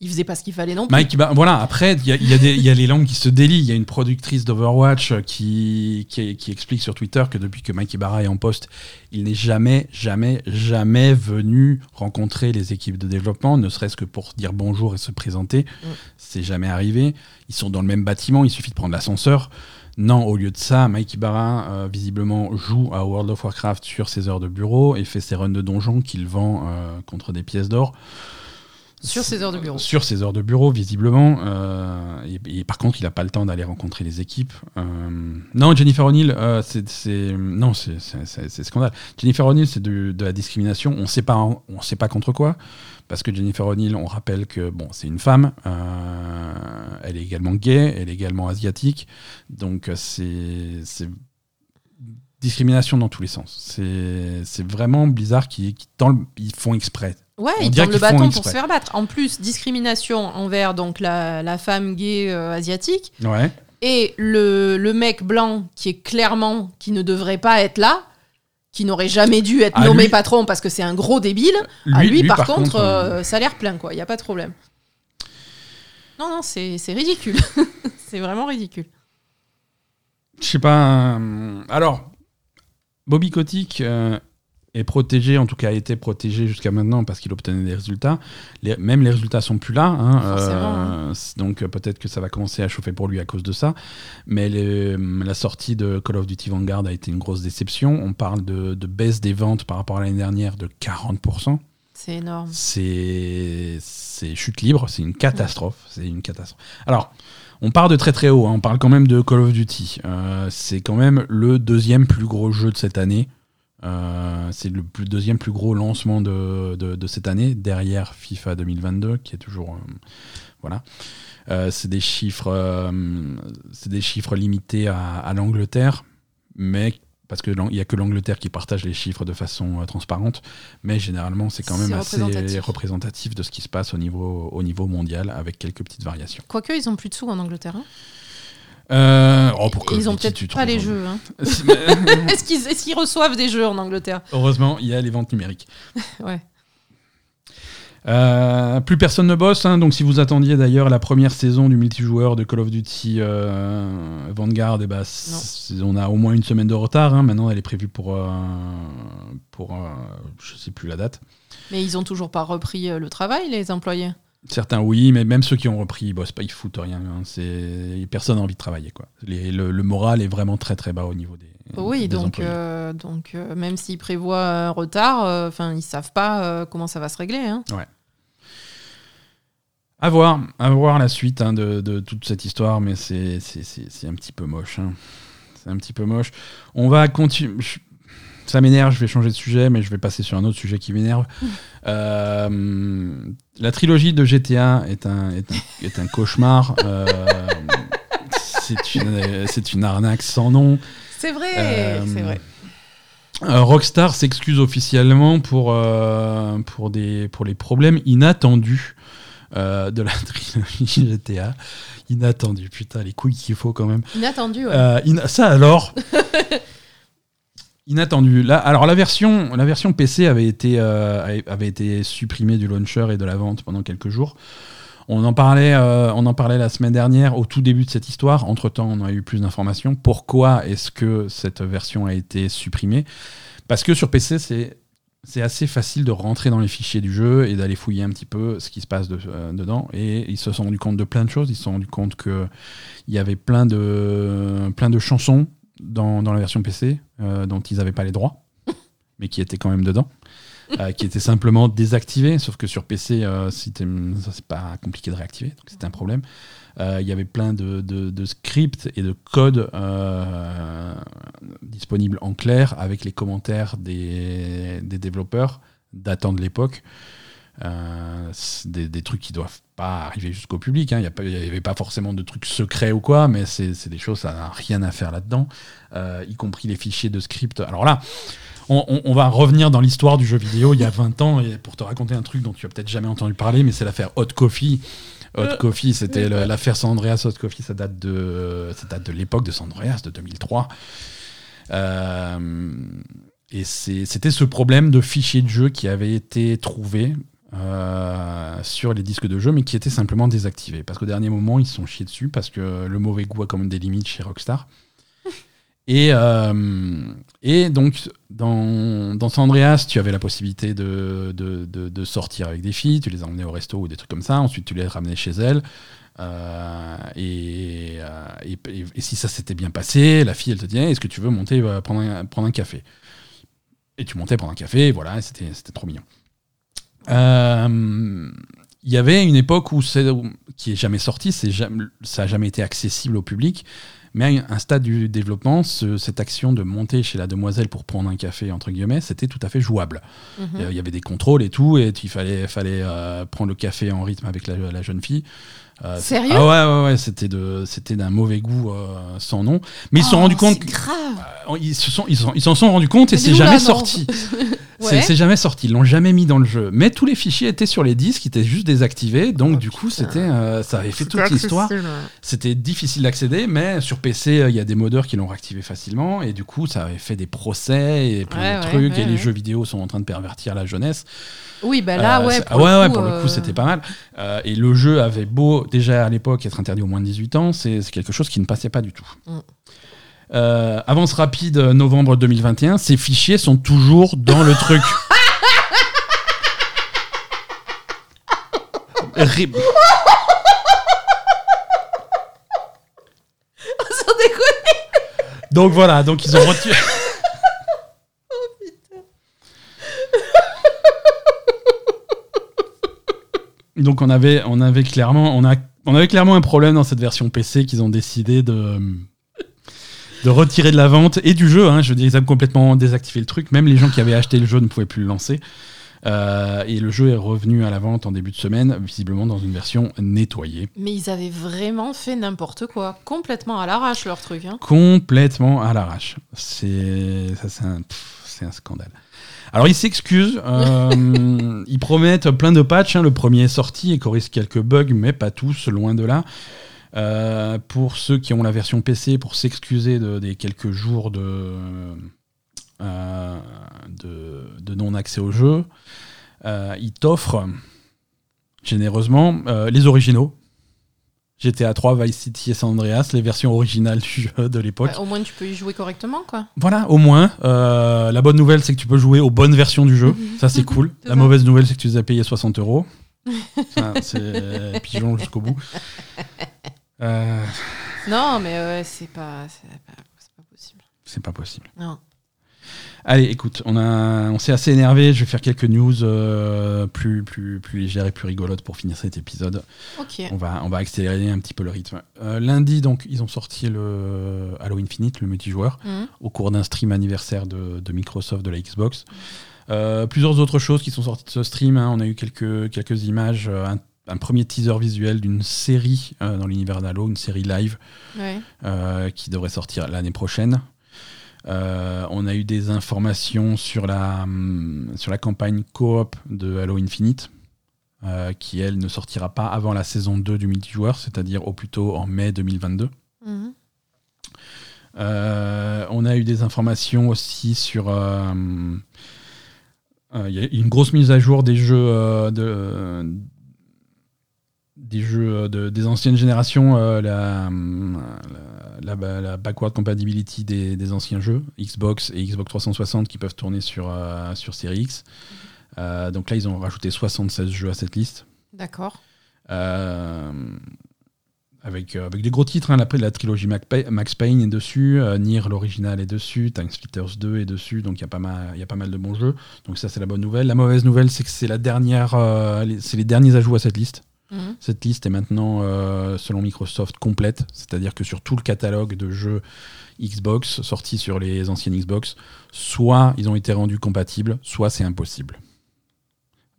il faisait pas ce qu'il fallait non plus. Mike, bah, voilà, après, il y a, y a, les langues qui se délient. Il y a une productrice d'Overwatch qui, qui, explique sur Twitter que depuis que Mike Ibarra est en poste, il n'est jamais, jamais, jamais venu rencontrer les équipes de développement, ne serait-ce que pour dire bonjour et se présenter. Mm. C'est jamais arrivé. Ils sont dans le même bâtiment, il suffit de prendre l'ascenseur. Non, au lieu de ça, Mike Ibarra, euh, visiblement, joue à World of Warcraft sur ses heures de bureau et fait ses runs de donjon qu'il vend euh, contre des pièces d'or. Sur ses heures de bureau. Sur ses heures de bureau, visiblement. euh, et, par contre, il n'a pas le temps d'aller rencontrer les équipes. Euh, non, Jennifer O'Neill, euh, c'est non, c'est- scandale. Jennifer O'Neill, c'est de, la discrimination. On ne sait pas, on sait pas contre quoi. Parce que Jennifer O'Neill, on rappelle que bon, c'est une femme. euh, elle est également gay, elle est également asiatique. Donc euh, c'est discrimination dans tous les sens. C'est vraiment Blizzard qui, qui dans le- ils font exprès. Ouais, On ils tendent le bâton pour se faire battre. En plus, discrimination envers donc la, la femme gay euh, asiatique Ouais. et le, le mec blanc qui est clairement qui ne devrait pas être là, qui n'aurait jamais dû être Ah, nommé lui- patron parce que c'est un gros débile. à lui, par, contre, euh, ça a l'air plein, quoi. Il y a pas de problème. Non, non, c'est c'est ridicule. c'est vraiment ridicule. Je sais pas. euh, alors, Bobby Kotick euh, est protégé, en tout cas a été protégé jusqu'à maintenant parce qu'il obtenait des résultats. Les- même les résultats sont plus là. hein, euh, c- donc euh, peut-être que ça va commencer à chauffer pour lui à cause de ça. Mais les- la sortie de Call of Duty Vanguard a été une grosse déception. On parle de, de baisse des ventes par rapport à l'année dernière de 40%. C'est énorme. C'est c'est chute libre, c'est une catastrophe. C'est une catastrophe. Alors, on part de très très haut. hein, On parle quand même de Call of Duty. Euh, c'est quand même le deuxième plus gros jeu de cette année. Euh, c'est le deuxième plus gros lancement de, cette année, derrière FIFA 2022, qui est toujours euh, voilà. C'est des chiffres, c'est des chiffres limités à, à l'Angleterre, mais parce que l'Ang- il y a que l'Angleterre qui partage les chiffres de façon euh, transparente, mais généralement c'est quand même assez représentatif. représentatif de ce qui se passe au niveau au niveau mondial, avec quelques petites variations. Quoique, ils ont plus de sous en Angleterre. hein. Euh, oh, pour ils ont peut-être pas les rends jeux. hein. qu'ils est-ce qu'ils reçoivent des jeux en Angleterre? Heureusement, il y a les ventes numériques. Ouais. Euh, plus personne ne bosse, hein, donc si vous attendiez d'ailleurs la première saison du multijoueur de Call of Duty euh, Vanguard, eh ben, on a au moins une semaine de retard. hein. Maintenant, elle est prévue pour, euh, pour euh, je sais plus la date. Mais ils ont toujours pas repris le travail, les employés? Certains oui, mais même ceux qui ont repris, ils bossent pas, ils foutent rien. hein. Personne n'a envie de travailler quoi. Les- le, le moral est vraiment très très bas au niveau des. Oui, des donc, euh, donc euh, même s'ils prévoient un retard, euh, enfin ils savent pas euh, comment ça va se régler. Hein. À voir, à voir la suite hein, de, de toute cette histoire, mais c'est un petit peu moche. hein. C'est un petit peu moche. On va continuer. Ça m'énerve, je vais changer de sujet, mais je vais passer sur un autre sujet qui m'énerve. Euh, la trilogie de GTA est un, est un, est un cauchemar. Euh, c'est une, c'est une arnaque sans nom. C'est vrai, Euh, c'est vrai. Euh, Rockstar s'excuse officiellement pour, euh, pour, des, pour les problèmes inattendus de la trilogie GTA. Inattendu, putain, les couilles qu'il faut quand même. Inattendu, ouais. Ina- ça alors Inattendu. Là, alors la version, la version PC avait été, avait été supprimée du launcher et de la vente pendant quelques jours. On en parlait, euh, on en parlait la semaine dernière au tout début de cette histoire. Entre temps, on a eu plus d'informations. Pourquoi est-ce que cette version a été supprimée? Parce que sur PC, c'est assez facile de rentrer dans les fichiers du jeu et d'aller fouiller un petit peu ce qui se passe euh, dedans. Et ils se sont rendus compte de plein de choses. Ils se sont rendus compte que il y avait plein de, chansons dans, dans la version PC euh, dont ils n'avaient pas les droits, mais qui étaient quand même dedans, euh, qui étaient simplement désactivées. Sauf que sur PC, euh, c'est pas compliqué de réactiver, donc c'était un problème. Euh, Il y avait plein de, scripts et de codes euh, disponibles en clair avec les commentaires des, développeurs datant de l'époque. Des, trucs qui doivent pas arriver jusqu'au public. hein. Il n'y avait pas forcément de trucs secrets ou quoi, mais c'est des choses, ça n'a rien à faire là-dedans, y compris les fichiers de script. Alors là, on, on- on va revenir dans l'histoire du jeu vidéo il y a 20 ans et pour te raconter un truc dont tu as peut-être jamais entendu parler, mais c'est l'affaire Hot Coffee. Hot Euh, Coffee, c'était l'affaire San Andreas Hot Coffee, ça date de, ça date de l'époque de San Andreas, de 2003. Euh, et c'était ce problème de fichiers de jeu qui avait été trouvé euh, sur les disques de jeu, mais qui était simplement désactivé. Parce qu'au dernier moment, ils se sont chiés dessus, parce que le mauvais goût a quand même des limites chez Rockstar. Et, euh, et donc, dans, dans San Andreas, tu avais la possibilité de, de, de- sortir avec des filles, tu les emmenais au resto ou des trucs comme ça, ensuite tu les ramenais chez elles. Euh, et, euh, et- et- si ça s'était bien passé, la fille, elle te Eh, Est-ce que tu veux monter prendre, un, prendre un café? Et tu montais prendre un café, et voilà, c'était trop mignon. Il y avait une époque où qui est jamais sorti, c'est jamais, ça n'a jamais été accessible au public, mais à un stade du développement, ce- cette action de monter chez la demoiselle pour prendre un café, entre guillemets, c'était tout à fait jouable. Mhm. Il y a- il y avait des contrôles et tout, et il fallait, fallait euh, prendre le café en rythme avec la, la jeune fille. Euh, Sérieux Ah ouais, ouais, ouais, c'était de, c'était d'un mauvais goût euh, sans nom. Mais ils se sont Oh, rendus compte, c'est grave. euh, ils se sont, ils s'en- ils s'en sont rendus compte et c'est jamais sorti. C'est jamais sorti, ils l'ont jamais mis dans le jeu. Mais tous les fichiers étaient sur les disques, ils étaient juste désactivés, donc Oh, du coup, c'était, euh, ça avait fait toute l'histoire. C'était difficile d'accéder, mais sur PC, euh, il y a des modeurs qui l'ont réactivé facilement, et du coup, ça avait fait des procès et plein Ouais, de trucs, ouais, et les jeux vidéo sont en train de pervertir la jeunesse. Oui, bah là, Euh, ouais. Pour ah ouais, le ouais, coup, pour le coup, c'était pas mal. Euh, et le jeu avait beau, déjà à l'époque, être interdit aux moins de 18 ans, c'est quelque chose qui ne passait pas du tout. Mm. Euh, avance rapide, euh, novembre 2021, ces fichiers sont toujours dans le truc. Rip. Sans déconner. Donc voilà, donc ils ont retiré. Donc on avait, on avait clairement, on a, on avait clairement un problème dans cette version PC qu'ils ont décidé de de retirer de la vente et du jeu. Hein, je veux dire, ils ont complètement désactivé le truc. Même les gens qui avaient acheté le jeu ne pouvaient plus le lancer. Euh, et le jeu est revenu à la vente en début de semaine, visiblement dans une version nettoyée. Mais ils avaient vraiment fait n'importe quoi. Complètement à l'arrache, leur truc. Hein. complètement à l'arrache. C'est ça, c'est un, pff, c'est un scandale. Alors ils s'excusent, euh, ils promettent plein de patchs. hein. Le premier est sorti et corrige quelques bugs, mais pas tous, loin de là. Euh, pour ceux qui ont la version PC, pour s'excuser de- des quelques jours de, euh, de, de non-accès au jeu, ils t'offrent généreusement les originaux. GTA 3, Vice City et San Andreas, les versions originales du jeu de l'époque. Ouais, au moins, tu peux y jouer correctement, quoi. Voilà, au moins. Euh, la bonne nouvelle, c'est que tu peux jouer aux bonnes versions du jeu. Mhm. Ça, c'est cool. La ça. mauvaise nouvelle, c'est que tu les as payés 60 euros. C'est pigeon jusqu'au bout. Euh, Non, mais c'est pas, pas, c'est pas possible. c'est pas possible. Non. Allez, écoute, on, a, on s'est assez énervé. Je vais faire quelques news euh, plus, plus, plus légères et plus rigolotes pour finir cet épisode. On va, on va accélérer un petit peu le rythme. Euh, lundi, donc, ils ont sorti le Halo Infinite, le multijoueur. Mhm. au cours d'un stream anniversaire de, de Microsoft de la Xbox. Euh, plusieurs autres choses qui sont sorties de ce stream. hein. On a eu quelques, quelques images, un, un premier teaser visuel d'une série dans l'univers d'Halo, une série live Ouais. qui devrait sortir l'année prochaine. Euh, on a eu des informations sur la, hum, sur la campagne coop de Halo Infinite, euh, qui elle ne sortira pas avant la saison 2 du multijoueur, c'est-à-dire au plus tôt en mai 2022. Mhm. Euh, on a eu des informations aussi sur. Il y a eu une grosse mise à jour des jeux de des jeux de- des anciennes générations, euh, la, la, la- la backward compatibility des, des anciens jeux, Xbox et Xbox 360 qui peuvent tourner sur, euh, sur Series X. Euh, donc là, ils ont rajouté 76 jeux à cette liste. D'accord. Euh, avec, euh, avec des gros titres, hein, la, la trilogie Max Payne est dessus, euh, Nier l'original est dessus, Time Splitters 2 est dessus, donc il y, a pas mal- il y a pas mal de bons jeux. Donc ça c'est la bonne nouvelle. La mauvaise nouvelle c'est que c'est la dernière, euh, c'est les derniers ajouts à cette liste. Mhm. Cette liste est maintenant, euh, selon Microsoft, complète, c'est-à-dire que sur tout le catalogue de jeux Xbox sortis sur les anciennes Xbox, soit ils ont été rendus compatibles, soit c'est impossible.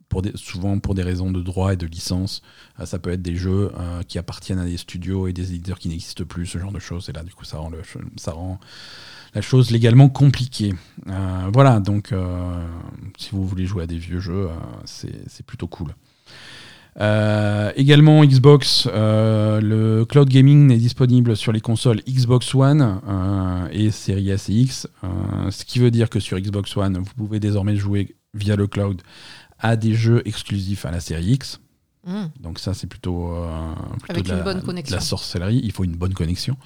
Pour souvent pour des raisons de droit et de licence. Euh, ça peut être des jeux euh, qui appartiennent à des studios et des éditeurs qui n'existent plus, ce genre de choses. Et là, du coup, ça rend, la chose légalement compliquée. Voilà, donc si vous voulez jouer à des vieux jeux, c'est plutôt cool. Euh, également Xbox, euh, le cloud gaming n'est disponible sur les consoles Xbox One euh, et Series S et X, ce qui veut dire que sur Xbox One, vous pouvez désormais jouer via le cloud à des jeux exclusifs à la série X. Mhm. Donc ça, c'est plutôt, plutôt Avec de, la, une bonne de connexion. la sorcellerie. Il faut une bonne connexion.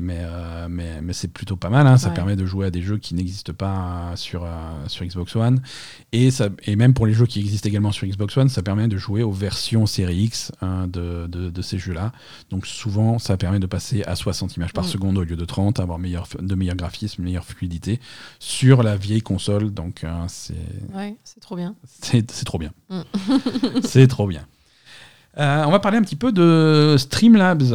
Mais, euh, mais, mais c'est plutôt pas mal. hein. Ça Ouais. permet de jouer à des jeux qui n'existent pas euh, sur, euh, sur Xbox One. Et, ça, et même pour les jeux qui existent également sur Xbox One, ça permet de jouer aux versions série X hein, de, de, de ces jeux-là. Donc souvent, ça permet de passer à 60 images par Mm. seconde au lieu de 30, avoir meilleur, de meilleurs graphismes, meilleure fluidité sur la vieille console. Donc euh, c'est Ouais, c'est trop bien. c'est c'est trop bien. Mm. c'est trop bien. Euh, on va parler un petit peu de Streamlabs.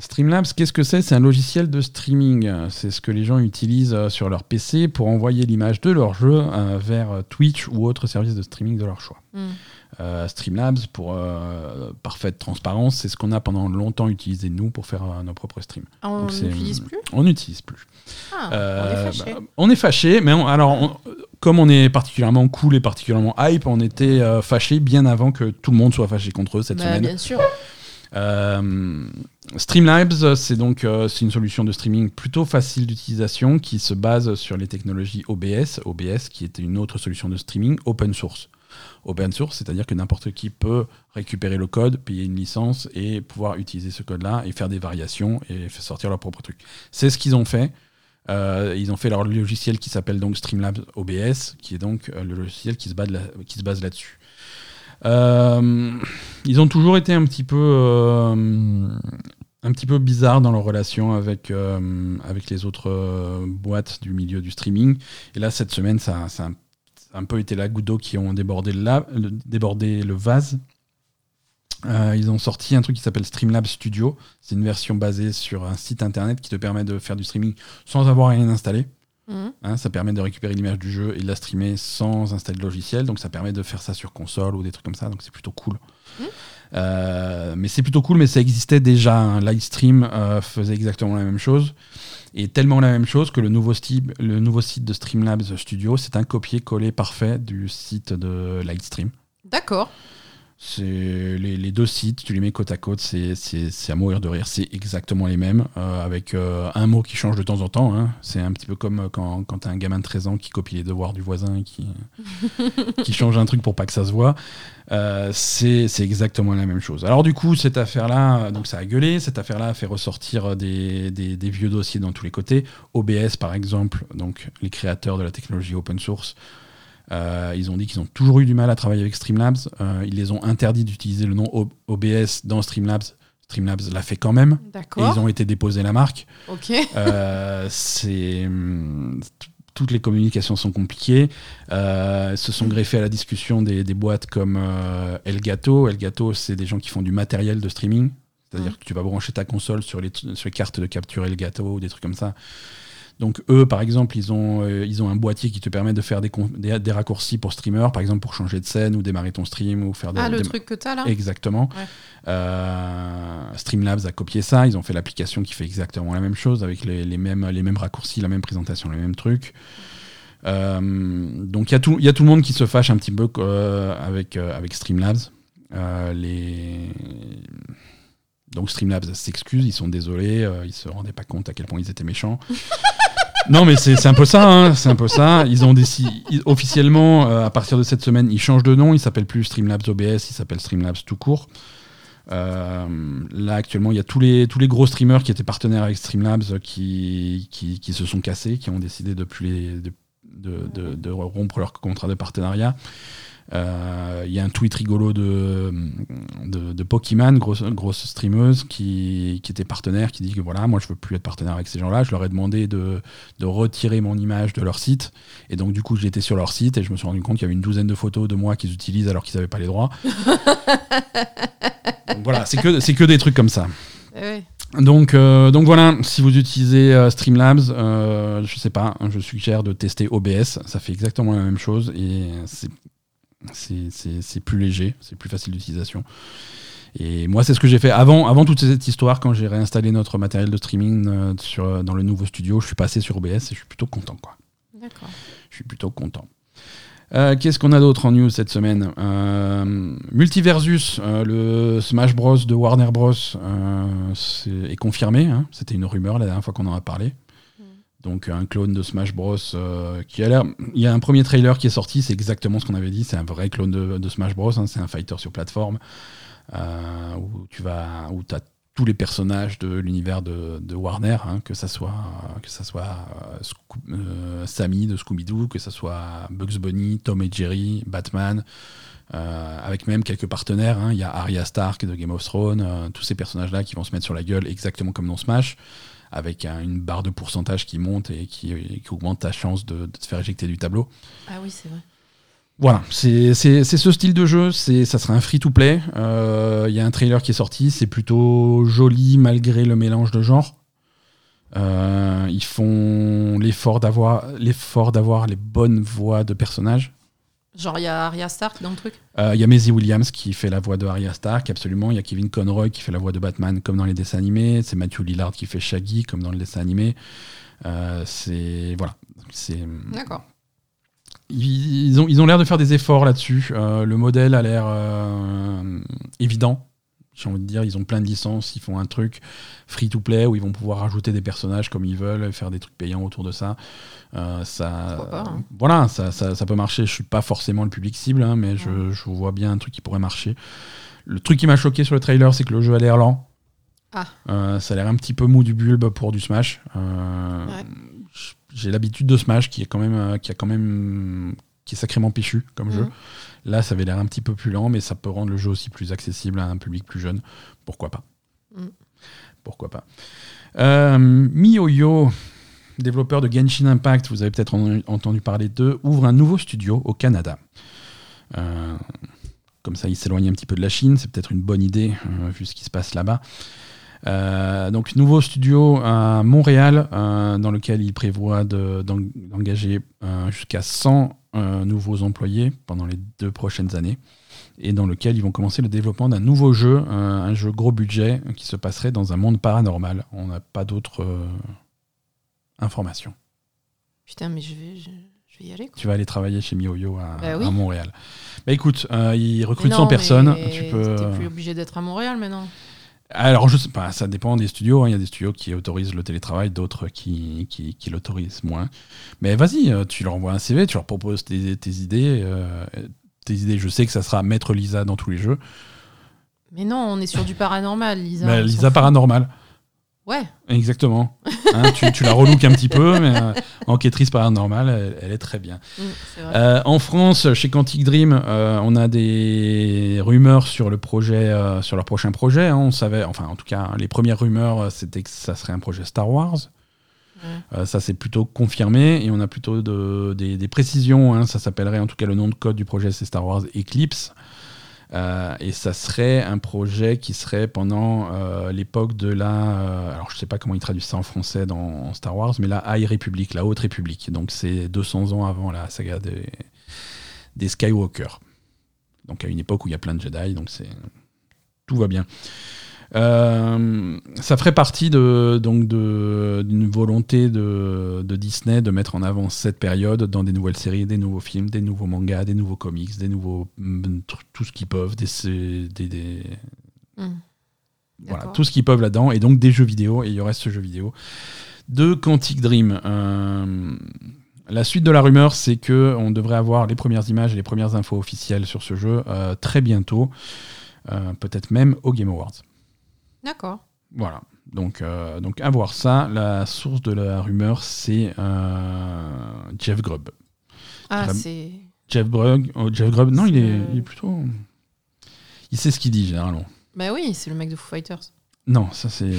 Streamlabs, qu'est-ce que c'est? C'est un logiciel de streaming. C'est ce que les gens utilisent euh, sur leur PC pour envoyer l'image de leur jeu euh, vers Twitch ou autres services de streaming de leur choix. Mm. Euh, Streamlabs, pour euh, parfaite transparence, c'est ce qu'on a pendant longtemps utilisé nous pour faire euh, nos propres streams. Ah, on n'utilise plus? On n'utilise plus. Ah, Euh, on est fâché. bah, on est fâché, mais on- alors on- comme on est particulièrement cool et particulièrement hype, on était euh, fâché bien avant que tout le monde soit fâché contre eux cette Bah, semaine. bien sûr. Streamlabs, c'est donc euh, c'est une solution de streaming plutôt facile d'utilisation qui se base sur les technologies OBS, OBS qui était une autre solution de streaming open source. Open source, c'est-à-dire que n'importe qui peut récupérer le code, payer une licence et pouvoir utiliser ce code-là et faire des variations et sortir leur propre truc. C'est ce qu'ils ont fait. Euh, ils ont fait leur logiciel qui s'appelle donc Streamlabs OBS, qui est donc euh, le logiciel qui se base, là- qui se base là-dessus. Euh, ils ont toujours été un petit peu, euh, un petit peu bizarres dans leur relation avec, euh, avec les autres euh, boîtes du milieu du streaming. Et là, cette semaine, ça, ça a un- peu été la goutte d'eau qui ont débordé le, la- le- débordé le vase. Euh, ils ont sorti un truc qui s'appelle Streamlabs Studio. C'est une version basée sur un site internet qui te permet de faire du streaming sans avoir rien installé. Mhm. Hein, ça permet de récupérer l'image du jeu et de la streamer sans installer de logiciel. Donc ça permet de faire ça sur console ou des trucs comme ça. Donc c'est plutôt cool. Mhm. Euh, mais c'est plutôt cool, mais ça existait déjà. Un Livestream euh, faisait exactement la même chose. Et tellement la même chose que le nouveau, le nouveau site de Streamlabs Studio, c'est un copier-coller parfait du site de Lightstream. D'accord. C'est les, les deux sites, tu les mets côte à côte, c'est à mourir de rire. C'est exactement les mêmes, euh, avec euh, un mot qui change de temps en temps. hein. C'est un petit peu comme quand, quand t'as un gamin de 13 ans qui copie les devoirs du voisin et qui, qui change un truc pour pas que ça se voit. Euh, c'est exactement la même chose. Alors du coup, cette affaire-là, euh, donc ça a gueulé. Cette affaire-là a fait ressortir des, des- des vieux dossiers dans tous les côtés. OBS, par exemple, donc les créateurs de la technologie open source, euh, ils ont dit qu'ils ont toujours eu du mal à travailler avec Streamlabs. Euh, ils les ont interdit d'utiliser le nom O- OBS dans Streamlabs. Streamlabs l'a fait quand même. Et ils ont été déposés la marque. Ok. Euh, c'est toutes les communications sont compliquées. Euh, se sont greffés à la discussion des, des boîtes comme euh, Elgato. Elgato, c'est des gens qui font du matériel de streaming. C'est-à-dire Mhm. que tu vas brancher ta console sur les, sur les cartes de capture Elgato ou des trucs comme ça. Donc eux, par exemple, ils ont, euh, ils ont un boîtier qui te permet de faire des, con- des, des raccourcis pour streamer, par exemple pour changer de scène ou démarrer ton stream ou faire des, Ah, le truc que t'as là? Exactement. Ouais. Euh, Streamlabs a copié ça. Ils ont fait l'application qui fait exactement la même chose avec les, les mêmes, les mêmes raccourcis, la même présentation, les mêmes trucs. Euh, donc il y, a tout- il y a tout le monde qui se fâche un petit peu avec, avec Streamlabs. Les... Donc Streamlabs s'excuse, ils sont désolés, ils se rendaient pas compte à quel point ils étaient méchants. non mais c'est un peu ça, hein, c'est un peu ça. Ils ont décidé officiellement euh, à partir de cette semaine, ils changent de nom, ils s'appellent plus Streamlabs OBS, ils s'appellent Streamlabs tout court. Euh, là actuellement, il y a tous les gros streamers qui étaient partenaires avec Streamlabs euh, qui se sont cassés, qui ont décidé de rompre leur contrat de partenariat. Euh, Il y a un tweet rigolo de, de, de Pokémon, grosse, grosse streameuse, qui, qui était partenaire, qui dit que voilà, moi je veux plus être partenaire avec ces gens-là. Je leur ai demandé de, de retirer mon image de leur site. Et donc du coup, j'étais sur leur site et je me suis rendu compte qu'il y avait une douzaine de photos de moi qu'ils utilisent alors qu'ils n'avaient pas les droits. donc voilà, c'est que, c'est que des trucs comme ça. Eh. Donc, euh, donc voilà, si vous utilisez euh, Streamlabs, euh, je sais pas, je suggère de tester OBS. Ça fait exactement la même chose et c'est c'est- plus léger, c'est plus facile d'utilisation. Et moi, c'est ce que j'ai fait avant, avant toute cette histoire, quand j'ai réinstallé notre matériel de streaming euh, sur, dans le nouveau studio. Je suis passé sur OBS et je suis plutôt content, quoi. D'accord. Je suis plutôt content. Euh, Qu'est-ce qu'on a d'autre en news cette semaine? Euh, Multiversus, le Smash Bros de Warner Bros est confirmé. hein. C'était une rumeur la dernière fois qu'on en a parlé. Donc un clone de Smash Bros euh, qui a l'air. Il y a un premier trailer qui est sorti, c'est exactement ce qu'on avait dit. C'est un vrai clone de, Smash Bros. hein. C'est un fighter sur plateforme euh, où tu vas, où as tous les personnages de l'univers de, Warner, hein, que ça soit, que ça soit euh, Sammy de Scooby-Doo, que ça soit Bugs Bunny, Tom et Jerry, Batman, avec même quelques partenaires. hein. Il y a Arya Stark de Game of Thrones, tous ces personnages-là qui vont se mettre sur la gueule exactement comme dans Smash, avec un- une barre de pourcentage qui monte et qui, et qui augmente ta chance de, de te faire éjecter du tableau. Ah oui, c'est vrai. Voilà, c'est ce style de jeu, c'est- ça sera un free-to-play. Euh, Il y a un trailer qui est sorti, c'est plutôt joli malgré le mélange de genres. Euh, ils font l'effort d'avoir les bonnes voix de personnages. Genre, il y a Arya Stark dans le truc. Euh, Il y a Maisie Williams qui fait la voix de Arya Stark, absolument. Il y a Kevin Conroy qui fait la voix de Batman comme dans les dessins animés. C'est Matthew Lillard qui fait Shaggy comme dans le dessin animé. Euh, c'est voilà, c'est D'accord. ils ils ont ils ont l'air de faire des efforts là-dessus. Euh, le modèle a l'air euh, évident. J'ai envie de dire, ils ont plein de licences, ils font un truc free to play où ils vont pouvoir rajouter des personnages comme ils veulent, faire des trucs payants autour de ça. Euh, ça pas, hein. Voilà, ça, ça, ça peut marcher. Je suis pas forcément le public cible, hein, mais je, je vois bien un truc qui pourrait marcher. Le truc qui m'a choqué sur le trailer, c'est que le jeu a l'air lent. Ah. Euh, ça a l'air un petit peu mou du bulbe pour du Smash. Euh, Ouais. J'ai l'habitude de Smash qui est quand même, qui a quand même, qui est sacrément péchu comme jeu. Là, ça avait l'air un petit peu plus lent, mais ça peut rendre le jeu aussi plus accessible à un public plus jeune. Pourquoi pas Mm. Pourquoi pas euh, MiYoYo, développeur de Genshin Impact, vous avez peut-être en- entendu parler d'eux, ouvre un nouveau studio au Canada. Euh, comme ça, il s'éloigne un petit peu de la Chine. C'est peut-être une bonne idée, euh, vu ce qui se passe là-bas. Euh, donc, nouveau studio à Montréal, euh, dans lequel il prévoit de- d'en- d'engager euh, jusqu'à 100 euh, nouveaux employés pendant les deux prochaines années, et dans lequel ils vont commencer le développement d'un nouveau jeu, euh, un jeu gros budget qui se passerait dans un monde paranormal. On n'a pas d'autres euh, informations. Putain, mais je vais, je, je vais y aller. Quoi. Tu vas aller travailler chez MiYoYo à, Bah oui. à Montréal. Bah écoute, euh, ils recrutent non, 100 personnes. Tu peux... T'es plus obligé d'être à Montréal maintenant. Alors, je sais pas, ça dépend des studios. hein. Il y a des studios qui autorisent le télétravail, d'autres qui, qui, qui l'autorisent moins. Mais vas-y, euh, tu leur envoies un CV, tu leur proposes tes, tes idées. euh, tes idées, je sais que ça sera Maître Lisa dans tous les jeux. Mais non, on est sur du paranormal, Lisa. Bah, Lisa. Paranormal. Ouais. Exactement. Hein, tu, tu la relooks un petit peu, mais euh, enquêtrice paranormale, elle, elle est très bien. Mm. Euh, en France, chez Quantic Dream, euh, on a des rumeurs sur le projet, euh, sur leur prochain projet. hein. On savait, enfin, en tout cas, hein, les premières rumeurs, c'était que ça serait un projet Star Wars. Ça, c'est plutôt confirmé et on a plutôt de- des, des précisions. hein. Ça s'appellerait, en tout cas, le nom de code du projet, c'est Star Wars Eclipse. Euh, et ça serait un projet qui serait pendant euh, l'époque de la. euh, alors, je sais pas comment ils traduisent ça en français dans Star Wars, mais la High Republic, la Haute République. Donc, c'est 200 ans avant la saga des, des Skywalker. Donc, à une époque où il y a plein de Jedi, donc. Tout va bien. Euh, ça ferait partie de, donc de, d'une volonté de, de Disney de mettre en avant cette période dans des nouvelles séries, des nouveaux films, des nouveaux mangas, des nouveaux comics, des nouveaux mm, tout ce qu'ils peuvent, des, des, des- Mm. voilà, tout ce qu'ils peuvent là-dedans, et donc des jeux vidéo, et il y aurait ce jeu vidéo de Quantic Dream. Euh, la suite de la rumeur, c'est que on devrait avoir les premières images et les premières infos officielles sur ce jeu euh, très bientôt, euh, peut-être même au Game Awards. D'accord. Voilà. Donc, euh, donc à voir ça. La source de la rumeur, c'est euh, Jeff Grubb. Ah, c'est. Jeff Grubb, oh, Jeff Grubb, non, il est, C'est- il est plutôt. Il sait ce qu'il dit généralement. Bah oui, c'est le mec de Foo Fighters. Non, ça c'est.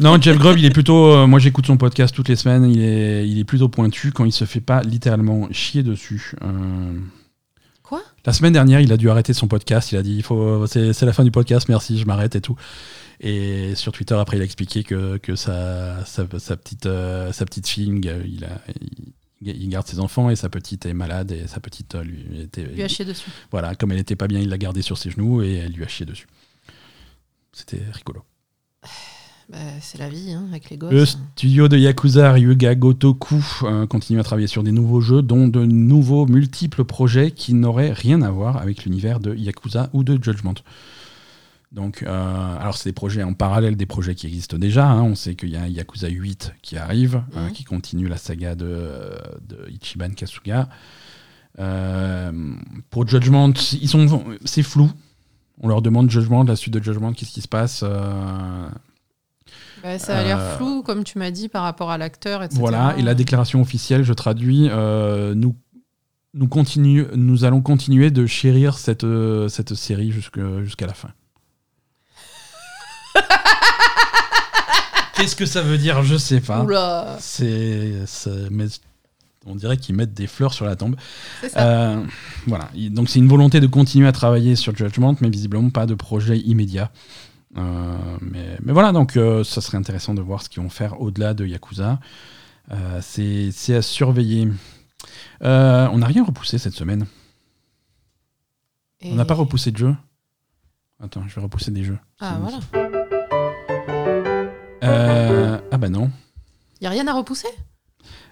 non, Jeff Grubb, il est plutôt. euh, moi, j'écoute son podcast toutes les semaines. Il est, il est plutôt pointu quand il se fait pas littéralement chier dessus. Euh, La semaine dernière, il a dû arrêter son podcast. Il a dit il faut, c'est, la fin du podcast, merci, je m'arrête et tout. Et sur Twitter, après, il a expliqué que, que sa, sa, sa petite, euh, sa petite fille, il, a, il, il garde ses enfants et sa petite est malade et sa petite euh, lui était. Lui a chié dessus. Voilà, comme elle était pas bien, il l'a gardée sur ses genoux et elle lui a chié dessus. C'était rigolo. Bah, c'est la vie, hein, avec les gosses. Le studio de Yakuza Ryuga Gotoku euh, continue à travailler sur des nouveaux jeux, dont de nouveaux multiples projets qui n'auraient rien à voir avec l'univers de Yakuza ou de Judgment. Donc, euh, alors c'est des projets en parallèle des projets qui existent déjà. hein. On sait qu'il y a un Yakuza 8 qui arrive, euh, Mhm. qui continue la saga de, de Ichiban Kasuga. Pour Judgment, ils sont, c'est flou. On leur demande Judgment, la suite de Judgment, qu'est-ce qui se passe Bah, ça a l'air Euh, flou, comme tu m'as dit, par rapport à l'acteur, etc. Voilà, et la déclaration officielle, je traduis, euh, nous, nous, continue, nous allons continuer de chérir cette, euh, cette série jusque- jusqu'à la fin. Qu'est-ce que ça veut dire? Je sais pas. C'est, on dirait qu'ils mettent des fleurs sur la tombe. c'est ça. Euh, voilà, Il- donc c'est une volonté de continuer à travailler sur Judgment, mais visiblement pas de projet immédiat. Euh, mais, mais voilà, donc euh, ça serait intéressant de voir ce qu'ils vont faire au-delà de Yakuza. Euh, c'est à surveiller. On n'a rien repoussé cette semaine. Et- On n'a pas repoussé de jeu. Attends, je vais repousser des jeux. Ah, voilà. Euh, ah bah non. Y a rien à repousser?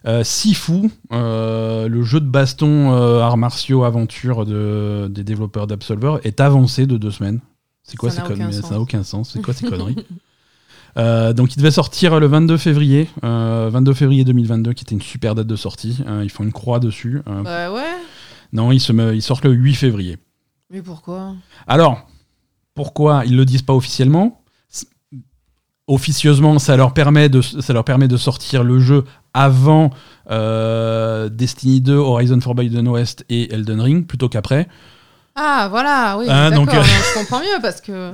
Euh, Sifu, euh, le jeu de baston arts martiaux aventure de, des développeurs d'Absolver, est avancé de deux semaines. C'est quoi Ça ces conneries Ça n'a aucun sens. C'est quoi ces conneries Euh, donc il devait sortir le 22 février, euh, 22 février 2022, qui était une super date de sortie. Euh, ils font une croix dessus. Euh, Bah ouais. Non, ils, se me- ils sortent le 8 février. Mais pourquoi? Alors, pourquoi ils le disent pas officiellement? Officieusement, ça leur permet de, ça leur permet de sortir le jeu avant euh, Destiny 2, Horizon Forbidden West et Elden Ring, plutôt qu'après. Ah, voilà, oui. Donc, euh, je comprends mieux parce que. euh,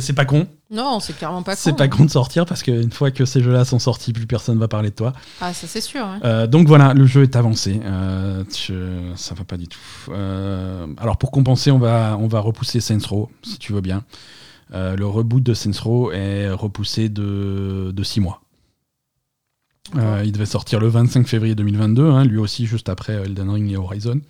C'est pas con. Non, c'est clairement pas con. C'est pas con de sortir parce qu'une fois que ces jeux-là sont sortis, plus personne va parler de toi. Ah, ça c'est sûr. hein. Euh, donc voilà, le jeu est avancé. Je- ça va pas du tout. Alors pour compenser, on va, on va repousser Saints Row, si tu veux bien. Le reboot de Saints Row est repoussé de, de 6 mois. Il devait sortir le 25 février 2022, hein, lui aussi juste après Elden Ring et Horizon.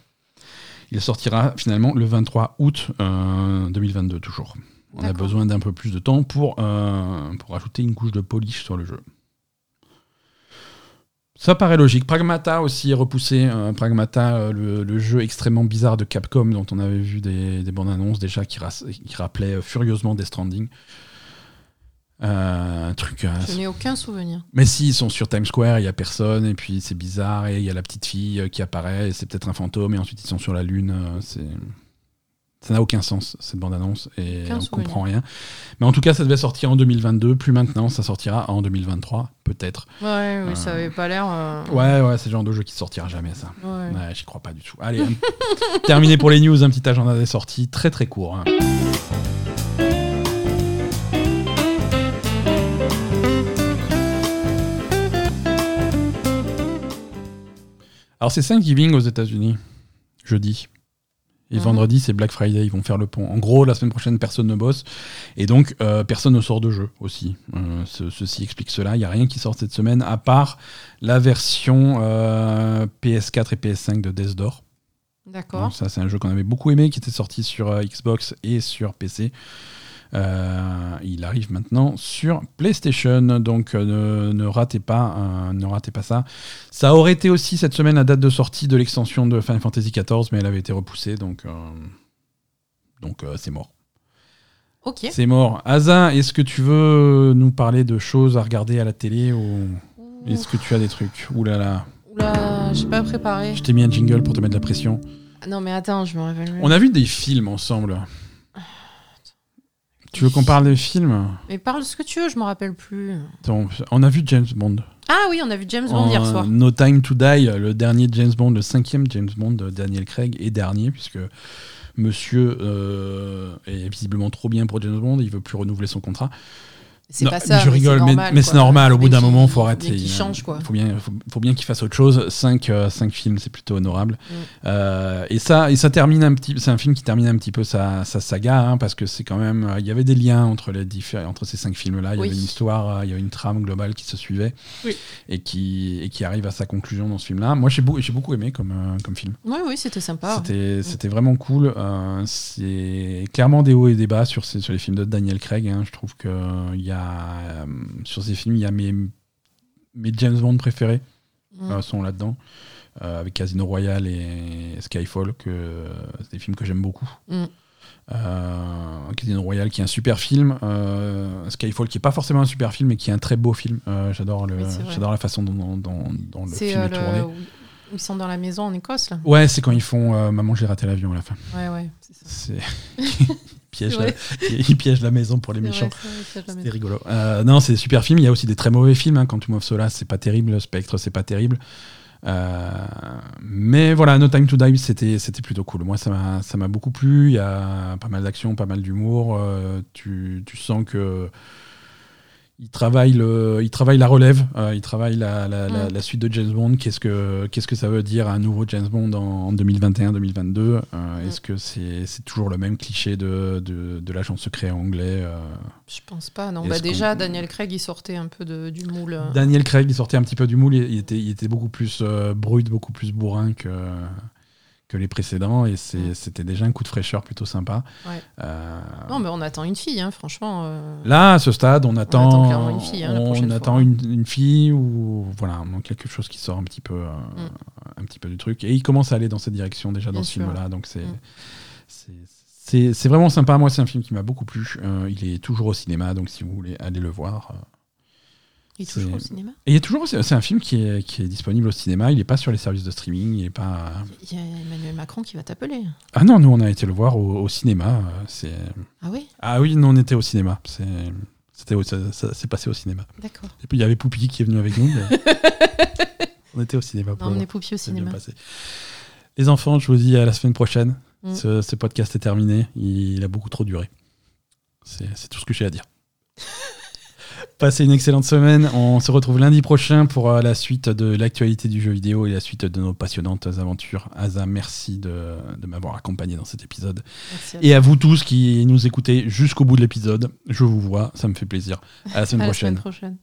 Il sortira finalement le 23 août euh, 2022 toujours. On a besoin d'un peu plus de temps pour, euh, pour ajouter une couche de polish sur le jeu. Ça paraît logique. Pragmata aussi est repoussé. Euh, Pragmata, euh, le, le jeu extrêmement bizarre de Capcom dont on avait vu des, des bandes annonces déjà qui, rappelaient euh, furieusement Death Stranding. Euh, un truc. euh, Je n'ai aucun souvenir. mais si, ils sont sur Times Square, il y a personne, et puis c'est bizarre, et il y a la petite fille euh, qui apparaît, et c'est peut-être un fantôme, et ensuite ils sont sur la Lune. c'est... Ça n'a aucun sens, cette bande-annonce, et Aucun on souvenir. comprend rien. Mais en tout cas, ça devait sortir en 2022, plus maintenant, ça sortira en 2023, peut-être. Ouais, oui, ça avait pas l'air. euh, Ouais, ouais, c'est le genre de jeu qui sortira jamais, ça. ouais. Ouais, j'y crois pas du tout. Allez, terminé pour les news, un petit agenda des sorties, très très court. hein. Alors c'est Thanksgiving aux États-Unis, jeudi. Et Mhm. vendredi, c'est Black Friday, ils vont faire le pont. En gros, la semaine prochaine, personne ne bosse. Et donc, euh, personne ne sort de jeu aussi. Euh, ce- ceci explique cela. Il n'y a rien qui sort cette semaine, à part la version euh, PS4 et PS5 de Death Door. D'accord. Ça, c'est un jeu qu'on avait beaucoup aimé, qui était sorti sur Xbox et sur PC. Euh, il arrive maintenant sur PlayStation, donc euh, ne, ne ratez pas, euh, ne ratez pas ça. Ça aurait été aussi cette semaine la date de sortie de l'extension de Final Fantasy XIV, mais elle avait été repoussée, donc euh, donc c'est mort. Ok. C'est mort. Asa, est-ce que tu veux nous parler de choses à regarder à la télé ou est-ce que tu as des trucs? Ouh là là, Oula, j'ai pas préparé. je t'ai mis un jingle pour te mettre la pression. Ah Non, mais attends, je me révèle. On a vu des films ensemble. Tu veux qu'on parle des films Mais parle ce que tu veux, je me rappelle plus. On a vu James Bond. Ah oui, on a vu James Bond hier soir. No Time to Die, le dernier James Bond, le cinquième James Bond de Daniel Craig et dernier, puisque monsieur euh, est visiblement trop bien pour James Bond, il veut plus renouveler son contrat. C'est pas ça. Je rigole, mais, normal, mais quoi. c'est normal. Au bout d'un qu'il- moment, faut mais arrêter. qu'il Il change, quoi. Faut bien, faut, faut bien qu'il fasse autre chose. Cinq, euh, cinq films, c'est plutôt honorable. Mm. Euh, et ça, et ça termine un petit. C'est un film qui termine un petit peu sa, sa saga, hein, parce que c'est quand même. euh, Il y avait des liens entre les différents, entre ces cinq films-là. Il y avait une histoire, il y avait une trame globale qui se suivait, Oui. et qui et qui arrive à sa conclusion dans ce film-là. Moi, j'ai beaucoup, j'ai beaucoup aimé comme euh, comme film. Oui, oui, c'était sympa. C'était c'était vraiment cool. Euh, c'est clairement des hauts et des bas sur, ces, sur les films de Daniel Craig. hein. Je trouve que euh, il y a euh, sur ces films, il y a mes, mes James Bond préférés Mm. euh, sont là-dedans. Euh, avec Casino Royale et Skyfall, que c'est des films que j'aime beaucoup. Mm. Casino Royale qui est un super film, Skyfall qui est pas forcément un super film mais qui est un très beau film. J'adore le, Oui, j'adore la façon dont, dont- dont le film est tourné. le... Ils sont dans la maison en Écosse, là. Ouais, c'est quand ils font Maman, j'ai raté l'avion à la fin. Ouais, ouais, c'est ça. Ouais. la... ils piègent la maison pour les méchants. C'était rigolo. Euh, non, c'est des super films. Il y a aussi des très mauvais films. Hein. Quantum of Solace, c'est pas terrible. Spectre, c'est pas terrible. Euh, mais voilà, No Time to Die, c'était c'était plutôt cool. Moi, ça m'a ça m'a beaucoup plu. Il y a pas mal d'action, pas mal d'humour. Euh, tu, tu sens que il travaille le, il travaille la relève. Euh, il travaille la, la, la- la suite de James Bond. Qu'est-ce que qu'est-ce que ça veut dire un nouveau James Bond en, en 2021-2022 Euh. Est-ce que c'est c'est toujours le même cliché de de, de l'agent secret anglais euh, Je pense pas, non. Bah, déjà, Daniel Craig, il sortait un peu de, du moule. euh. Daniel Craig, il sortait un petit peu du moule. Il il était, il était beaucoup plus brut, beaucoup plus bourrin que, que les précédents. Et Mm. c'était déjà un coup de fraîcheur plutôt sympa. Ouais. Euh, Non, mais on attend une fille, hein, franchement. euh. Là, à ce stade, on attend, attend clairement une fille, hein, la on prochaine attend une, une fille ou voilà, donc quelque chose qui sort un petit peu, euh, Mm. un petit peu du truc. Et il commence à aller dans cette direction déjà Bien dans ce film-là. Donc c'est, Mm. c'est, c'est, vraiment sympa. Moi, c'est un film qui m'a beaucoup plu. Il est toujours au cinéma, donc si vous voulez aller le voir. Il est toujours au cinéma. Et il est toujours, c'est un film qui est, qui est disponible au cinéma. Il n'est pas sur les services de streaming. Il est pas. Il y a Emmanuel Macron qui va t'appeler. Ah non, nous on a été le voir au, au cinéma. C'est Ah oui? Ah oui, nous on était au cinéma. C'est c'était au- ça, ça s'est passé au cinéma. D'accord. Et puis il y avait Poupy qui est venu avec nous. on était au cinéma. Non, on est Poupie au cinéma. Les enfants, je vous dis à la semaine prochaine. Mm. Ce, ce podcast est terminé. Il a beaucoup trop duré. C'est tout ce que j'ai à dire. Passez une excellente semaine. On se retrouve lundi prochain pour euh, la suite de l'actualité du jeu vidéo et la suite de nos passionnantes aventures. Asa, merci de, de m'avoir accompagné dans cet épisode. Merci à Et à vous tous qui nous écoutez jusqu'au bout de l'épisode, je vous vois, ça me fait plaisir. À la semaine À la semaine prochaine.